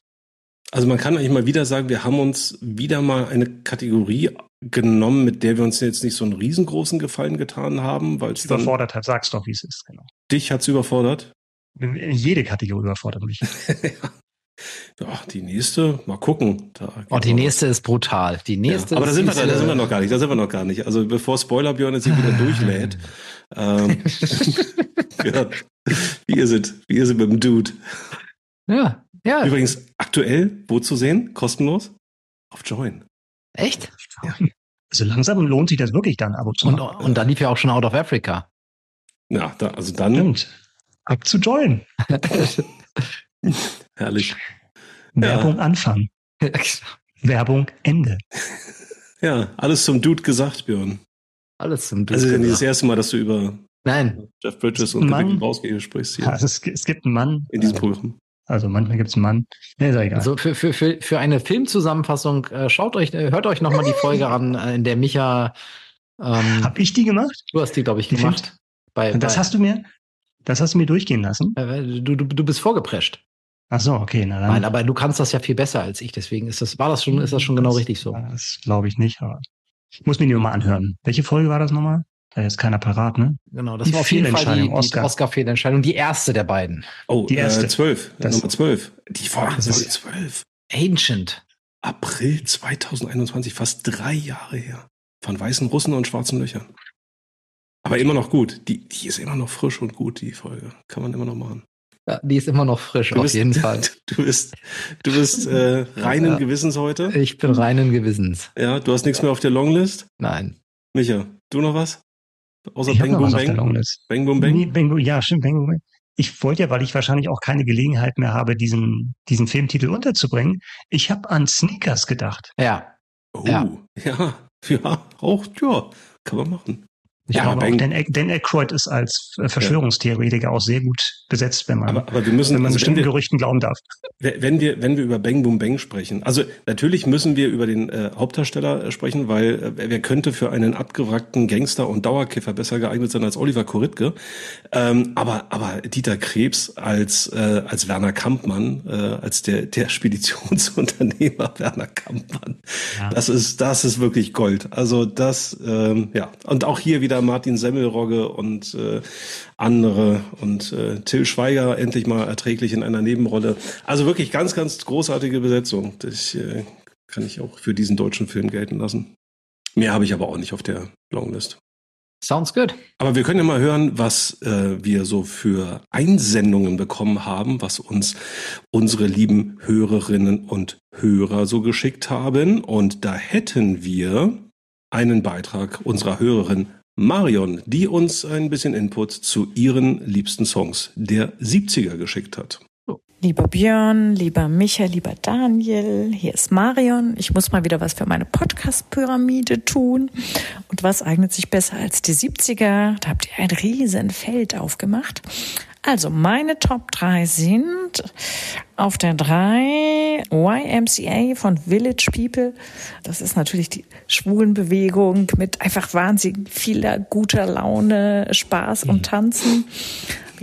Also man kann eigentlich mal wieder sagen, wir haben uns wieder mal eine Kategorie genommen, mit der wir uns jetzt nicht so einen riesengroßen Gefallen getan haben, weil es überfordert hat. Sag's doch, wie es ist. Genau. Dich hat's überfordert? Jede Kategorie überfordert mich. ja, die nächste, mal gucken. oh, die nächste ist brutal. Die nächste. Ja, aber da sind wir, da, da sind wir noch gar nicht. Da sind wir noch gar nicht. Also bevor Spoiler Björn jetzt hier wieder durchlädt. ähm, ja, wie ist es? Wie ist es mit dem Dude? Ja, ja. Übrigens, aktuell, wo zu sehen? Kostenlos? Auf Join. Echt? Ja. Also langsam lohnt sich das wirklich dann, Abo zu und, und dann lief ja auch schon Out of Africa. Ja, da, also dann. Stimmt. Ab zu Join. Herrlich. Werbung ja. Anfang. Werbung Ende. Ja, alles zum Dude gesagt, Björn. Alles zum Dude. Also gesagt. das erste Mal, dass du über Nein. Jeff Bridges und Mann, Rausgehe sprichst hier. Ja, es, es, gibt einen Mann. In diesem Programm. Also manchmal gibt es einen Mann. Nee, ist egal. Also für, für, für, für eine Filmzusammenfassung, äh, schaut euch, äh, hört euch nochmal die Folge an, äh, in der Micha Ähm, Hab ich die gemacht? Du hast die, glaube ich, die gemacht. Bei, das bei, hast du mir, das hast du mir durchgehen lassen? Äh, du, du, du bist vorgeprescht. Ach so, okay. Na dann. Nein, aber du kannst das ja viel besser als ich, deswegen ist das, war das schon, ist das schon genau richtig so. Das glaube ich nicht, aber ich muss mir die nochmal anhören. Welche Folge war das nochmal? Da ist keiner parat, ne? Genau, das die war auf jeden Fall die, Oscar. die Oscar-Fehlentscheidung, die erste der beiden. Oh, die erste. Äh, zwölf, das, Nummer zwölf. Die Folge Folge zwölf. Ancient. April 2021, fast drei Jahre her. Von weißen Russen und schwarzen Löchern. Aber immer noch gut. Die, die ist immer noch frisch und gut, die Folge. Kann man immer noch machen. Ja, die ist immer noch frisch, du auf bist, jeden Fall. Du bist, du bist äh, reinen ja, Gewissens heute. Ich bin reinen Gewissens. Ja, du hast nichts mehr auf der Longlist? Nein. Micha, du noch was? Außer ich Bang Boom Bang? Bang Boom Bang? Nee, Bang ja, stimmt, Bang Boom Bang. Ich wollte ja, weil ich wahrscheinlich auch keine Gelegenheit mehr habe, diesen, diesen Filmtitel unterzubringen, ich habe an Sneakers gedacht. Ja. Oh, ja. ja, ja, auch, ja, kann man machen. Ich ja, glaube auch, Dan, Dan Aykroyd ist als Verschwörungstheoretiker ja. auch sehr gut besetzt, wenn man, aber, aber wir müssen, wenn man also bestimmten wir, Gerüchten glauben darf. Wenn wir, wenn wir über Bang Boom Bang sprechen, also natürlich müssen wir über den äh, Hauptdarsteller äh, sprechen, weil äh, wer könnte für einen abgewrackten Gangster und Dauerkiffer besser geeignet sein als Oliver Koritke. Ähm, aber, aber Dieter Krebs als, äh, als Werner Kampmann, äh, als der, der Speditionsunternehmer Werner Kampmann, ja. das ist, das ist wirklich Gold. Also das, ähm, ja. Und auch hier wieder Martin Semmelrogge und äh, andere und äh, Till Schweiger endlich mal erträglich in einer Nebenrolle. Also wirklich ganz, ganz großartige Besetzung. Das äh, kann ich auch für diesen deutschen Film gelten lassen. Mehr habe ich aber auch nicht auf der Longlist. Sounds good. Aber wir können ja mal hören, was äh, wir so für Einsendungen bekommen haben, was uns unsere lieben Hörerinnen und Hörer so geschickt haben. Und da hätten wir einen Beitrag unserer Hörerin Marion, die uns ein bisschen Input zu ihren liebsten Songs der 70er geschickt hat. Lieber Björn, lieber Micha, lieber Daniel, hier ist Marion. Ich muss mal wieder was für meine Podcast-Pyramide tun. Und was eignet sich besser als die 70er? Da habt ihr ein riesen Feld aufgemacht. Also meine Top 3 sind auf der 3 YMCA von Village People. Das ist natürlich die Schwulenbewegung mit einfach wahnsinnig vieler guter Laune, Spaß und mhm. Tanzen.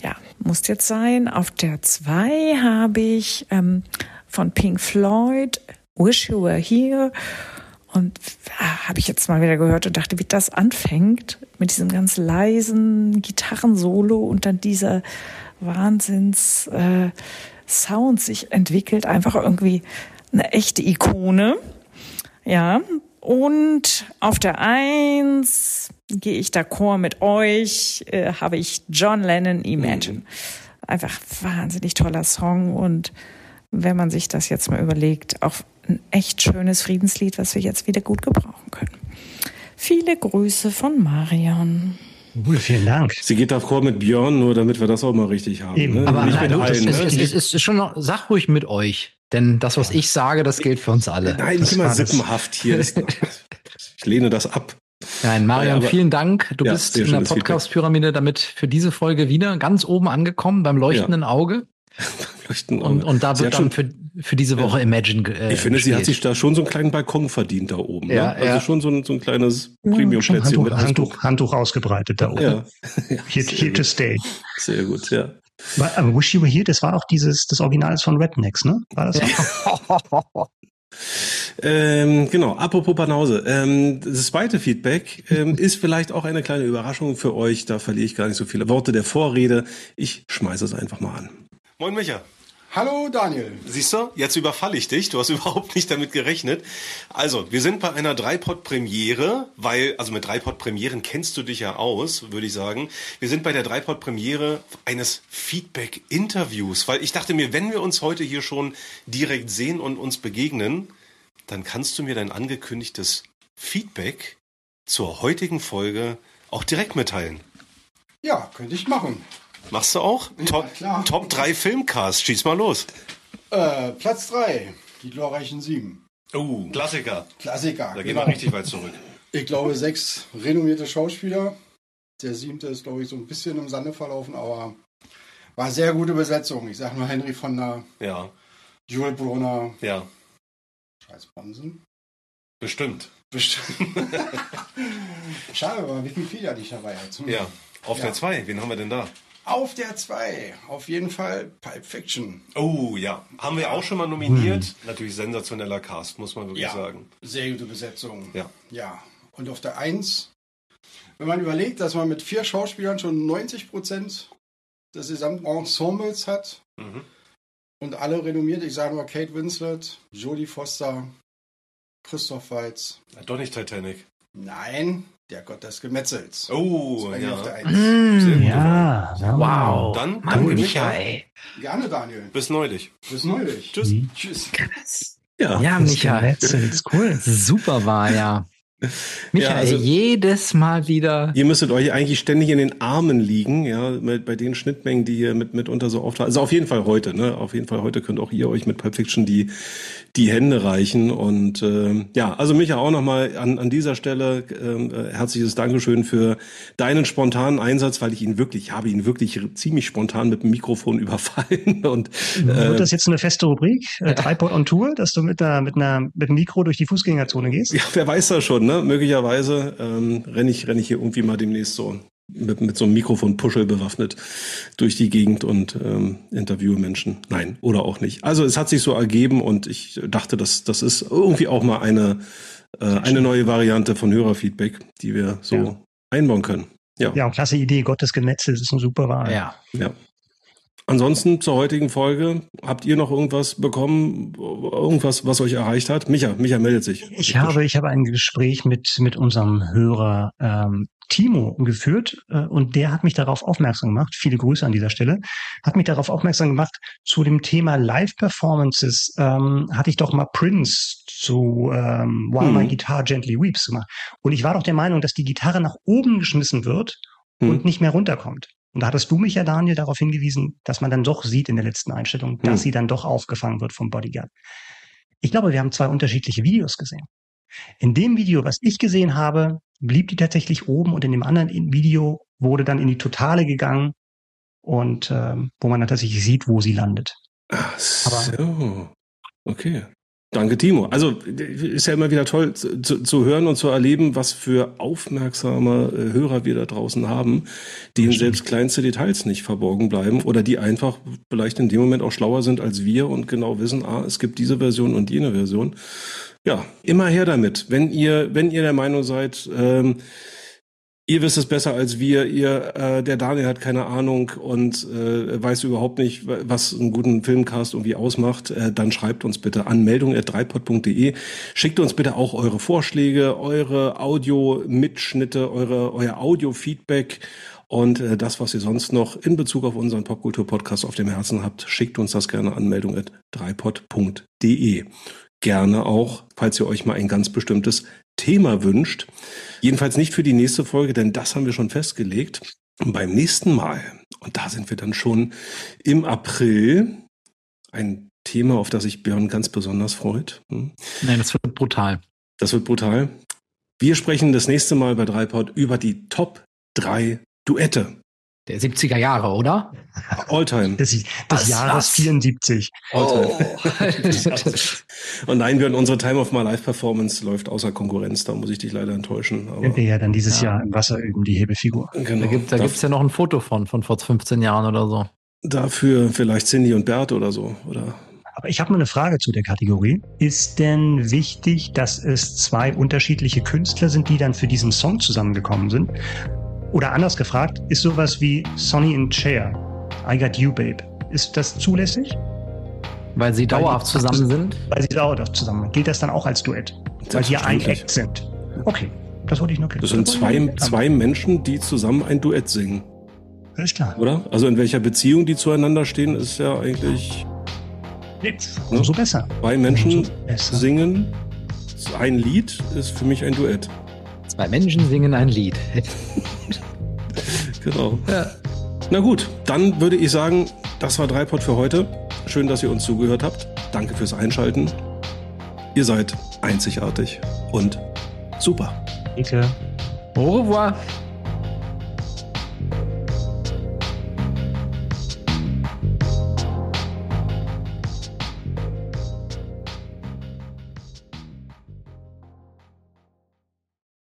Ja, muss jetzt sein. Auf der 2 habe ich ähm, von Pink Floyd Wish You Were Here. Und ah, habe ich jetzt mal wieder gehört und dachte, wie das anfängt mit diesem ganz leisen Gitarrensolo und dann dieser Wahnsinns äh, Sound sich entwickelt, einfach irgendwie eine echte Ikone. Ja, und auf der Eins gehe ich d'accord mit euch, äh, habe ich John Lennon Imagine. Einfach wahnsinnig toller Song und wenn man sich das jetzt mal überlegt, auch ein echt schönes Friedenslied, was wir jetzt wieder gut gebrauchen können. Viele Grüße von Marion. Cool, vielen Dank. Sie geht Chor mit Björn, nur damit wir das auch mal richtig haben. Eben. Ne? Aber nicht mit allen, ne? es, es, es ist schon noch, sag ruhig mit euch. Denn das, was ich sage, das gilt für uns alle. Nein, nicht immer sippenhaft hier. ich lehne das ab. Nein, Marian, ja, vielen Dank. Du ja, bist in der Podcast-Pyramide damit für diese Folge wieder ganz oben angekommen beim leuchtenden ja. Auge. leuchtenden Auge. Und, und da wird dann für, für diese Woche Imagine äh, Ich finde, sie hat sich da schon so einen kleinen Balkon verdient da oben. Ja, ne? Also schon so ein, so ein kleines Premium-Plätzchen Handtuch, mit Handtuch, Handtuch ausgebreitet da oben. Ja. here, here to stay. Sehr gut, ja. Aber Wish You Were Here, das war auch dieses, das Original ist von Rednecks, ne? War das so? ähm, genau, apropos Banause. Ähm, das zweite Feedback ähm, ist vielleicht auch eine kleine Überraschung für euch. Da verliere ich gar nicht so viele Worte der Vorrede. Ich schmeiße es einfach mal an. Moin Micha. Hallo Daniel. Siehst du, jetzt überfalle ich dich. Du hast überhaupt nicht damit gerechnet. Also, wir sind bei einer Dreipod-Premiere, weil, also mit Dreipod-Premieren kennst du dich ja aus, würde ich sagen. Wir sind bei der Dreipod-Premiere eines Feedback-Interviews, weil ich dachte mir, wenn wir uns heute hier schon direkt sehen und uns begegnen, dann kannst du mir dein angekündigtes Feedback zur heutigen Folge auch direkt mitteilen. Ja, könnte ich machen. Machst du auch? Ja, Top, klar. Top 3 Filmcast, schieß mal los. Äh, Platz 3, die glorreichen Sieben. Oh, Klassiker. Klassiker. Da gehen wir genau. richtig weit zurück. Ich glaube, sechs renommierte Schauspieler. Der siebte ist, glaube ich, so ein bisschen im Sande verlaufen, aber war sehr gute Besetzung. Ich sag nur Henry von der. Ja. Joel Brunner. Ja. Scheiß Bonsen. Bestimmt. Bestimmt. Schade, aber Wikipedia nicht dabei hat. Ja, auf Ja. der 2, wen haben wir denn da? Auf der 2, auf jeden Fall Pulp Fiction. Oh ja, haben wir auch schon mal nominiert. Natürlich sensationeller Cast, muss man wirklich sagen. Sehr gute Besetzung. Ja. Ja. Und auf der 1, wenn man überlegt, dass man mit vier Schauspielern schon 90 Prozent des gesamten Ensembles hat Mhm. und alle renommiert, ich sage nur Kate Winslet, Jodie Foster, Christoph Waltz. Doch nicht Titanic. Nein, der Gott des Gemetzels. Oh, ja. 1. Sehr gut Ja, ja. Wow. Dann Mann, danke, Micha. Gerne, Daniel. Bis neulich. Bis neulich. Tschüss. Tschüss. Ja. Ja, Das Micha. Gemetzels, cool. Super war ja. Michael, Ja, also- jedes Mal wieder. Ihr müsstet euch eigentlich ständig in den Armen liegen, ja, mit, bei den Schnittmengen, die ihr mit, mitunter so auftaucht. Also auf jeden Fall heute, ne? Auf jeden Fall heute könnt auch ihr euch mit Pulp Fiction die, die Hände reichen. Und ähm, ja, also Micha auch nochmal an, an dieser Stelle ähm, äh, herzliches Dankeschön für deinen spontanen Einsatz, weil ich ihn wirklich, ich habe ihn wirklich ziemlich spontan mit dem Mikrofon überfallen. Und Wird äh, das jetzt eine feste Rubrik? Äh, Tripod on Tour, dass du mit, einer, mit, einer, mit einem Mikro durch die Fußgängerzone gehst? ja, wer weiß das schon, ne? Möglicherweise ähm, renne ich, renn ich hier irgendwie mal demnächst so mit, mit so einem Mikrofon-Puschel bewaffnet durch die Gegend und ähm, interviewe Menschen. Nein, oder auch nicht. Also es hat sich so ergeben und ich dachte, das, das ist irgendwie auch mal eine, äh, eine neue Variante von Hörerfeedback, die wir so Ja. einbauen können. Ja. Ja, klasse Idee. Gottes Gemetzels ist eine super Wahl. Ja. ja. Ansonsten zur heutigen Folge, habt ihr noch irgendwas bekommen, irgendwas, was euch erreicht hat? Micha, Micha meldet sich. Ich habe, ich habe ein Gespräch mit, mit unserem Hörer ähm, Timo geführt äh, und der hat mich darauf aufmerksam gemacht, viele Grüße an dieser Stelle, hat mich darauf aufmerksam gemacht, zu dem Thema Live-Performances ähm, hatte ich doch mal Prince zu ähm, While My Mhm. Guitar Gently Weeps gemacht. Und ich war doch der Meinung, dass die Gitarre nach oben geschmissen wird Hm. und nicht mehr runterkommt. Und da hattest du mich ja, Daniel, darauf hingewiesen, dass man dann doch sieht in der letzten Einstellung, dass Hm. sie dann doch aufgefangen wird vom Bodyguard. Ich glaube, wir haben zwei unterschiedliche Videos gesehen. In dem Video, was ich gesehen habe, blieb die tatsächlich oben und in dem anderen Video wurde dann in die Totale gegangen und ähm, wo man dann tatsächlich sieht, wo sie landet. Ach so. Okay. Danke, Timo. Also ist ja immer wieder toll zu, zu, hören und zu erleben, was für aufmerksame äh, Hörer wir da draußen haben, denen selbst kleinste Details nicht verborgen bleiben oder die einfach vielleicht in dem Moment auch schlauer sind als wir und genau wissen, ah, es gibt diese Version und jene Version. Ja, immer her damit. Wenn ihr, wenn ihr der Meinung seid, ähm, Ihr wisst es besser als wir. Ihr, äh, der Daniel hat keine Ahnung und äh, weiß überhaupt nicht, was einen guten Filmcast irgendwie ausmacht. Äh, dann schreibt uns bitte an meldung@dreipod.de. Schickt uns bitte auch eure Vorschläge, eure Audio-Mitschnitte, eure euer Audio-Feedback und äh, das, was ihr sonst noch in Bezug auf unseren Popkultur-Podcast auf dem Herzen habt, schickt uns das gerne an meldung@dreipod.de. Gerne auch, falls ihr euch mal ein ganz bestimmtes Thema wünscht. Jedenfalls nicht für die nächste Folge, denn das haben wir schon festgelegt. Und beim nächsten Mal, und da sind wir dann schon im April, ein Thema, auf das sich Björn ganz besonders freut. Hm. Nein, das wird brutal. Das wird brutal. Wir sprechen das nächste Mal bei Dreipod über die Top 3 Duette. Der 70er Jahre, oder? Alltime. Des, des Jahres was? 74. Alltime. Und nein, Björn, unsere Time of My Life Performance läuft außer Konkurrenz. Da muss ich dich leider enttäuschen. Aber wir ja dann dieses Ja. Jahr im Wasser üben, die Hebefigur. genau. Da gibt gibt's ja noch ein Foto von, von vor 15 Jahren oder so. Dafür vielleicht Cindy und Bert oder so. Oder Aber ich habe mal eine Frage zu der Kategorie. Ist denn wichtig, dass es zwei unterschiedliche Künstler sind, die dann für diesen Song zusammengekommen sind? Oder anders gefragt, ist sowas wie Sonny and Cher, I Got You Babe, ist das zulässig? Weil sie Weil dauerhaft die- zusammen sind. Weil sie dauerhaft zusammen sind. Gilt das dann auch als Duett? Weil die ja ein. Act sind. Okay, das wollte ich noch Das sind zwei, zwei Menschen, die zusammen ein Duett singen, Alles klar. oder? Also in welcher Beziehung die zueinander stehen, ist ja eigentlich Jetzt, umso besser. zwei Menschen Umso besser. singen. Ein Lied ist für mich ein Duett. Zwei Menschen singen ein Lied. Genau. Ja. Na gut, dann würde ich sagen, das war Dreipod für heute. Schön, dass ihr uns zugehört habt. Danke fürs Einschalten. Ihr seid einzigartig und super. Danke. Au revoir.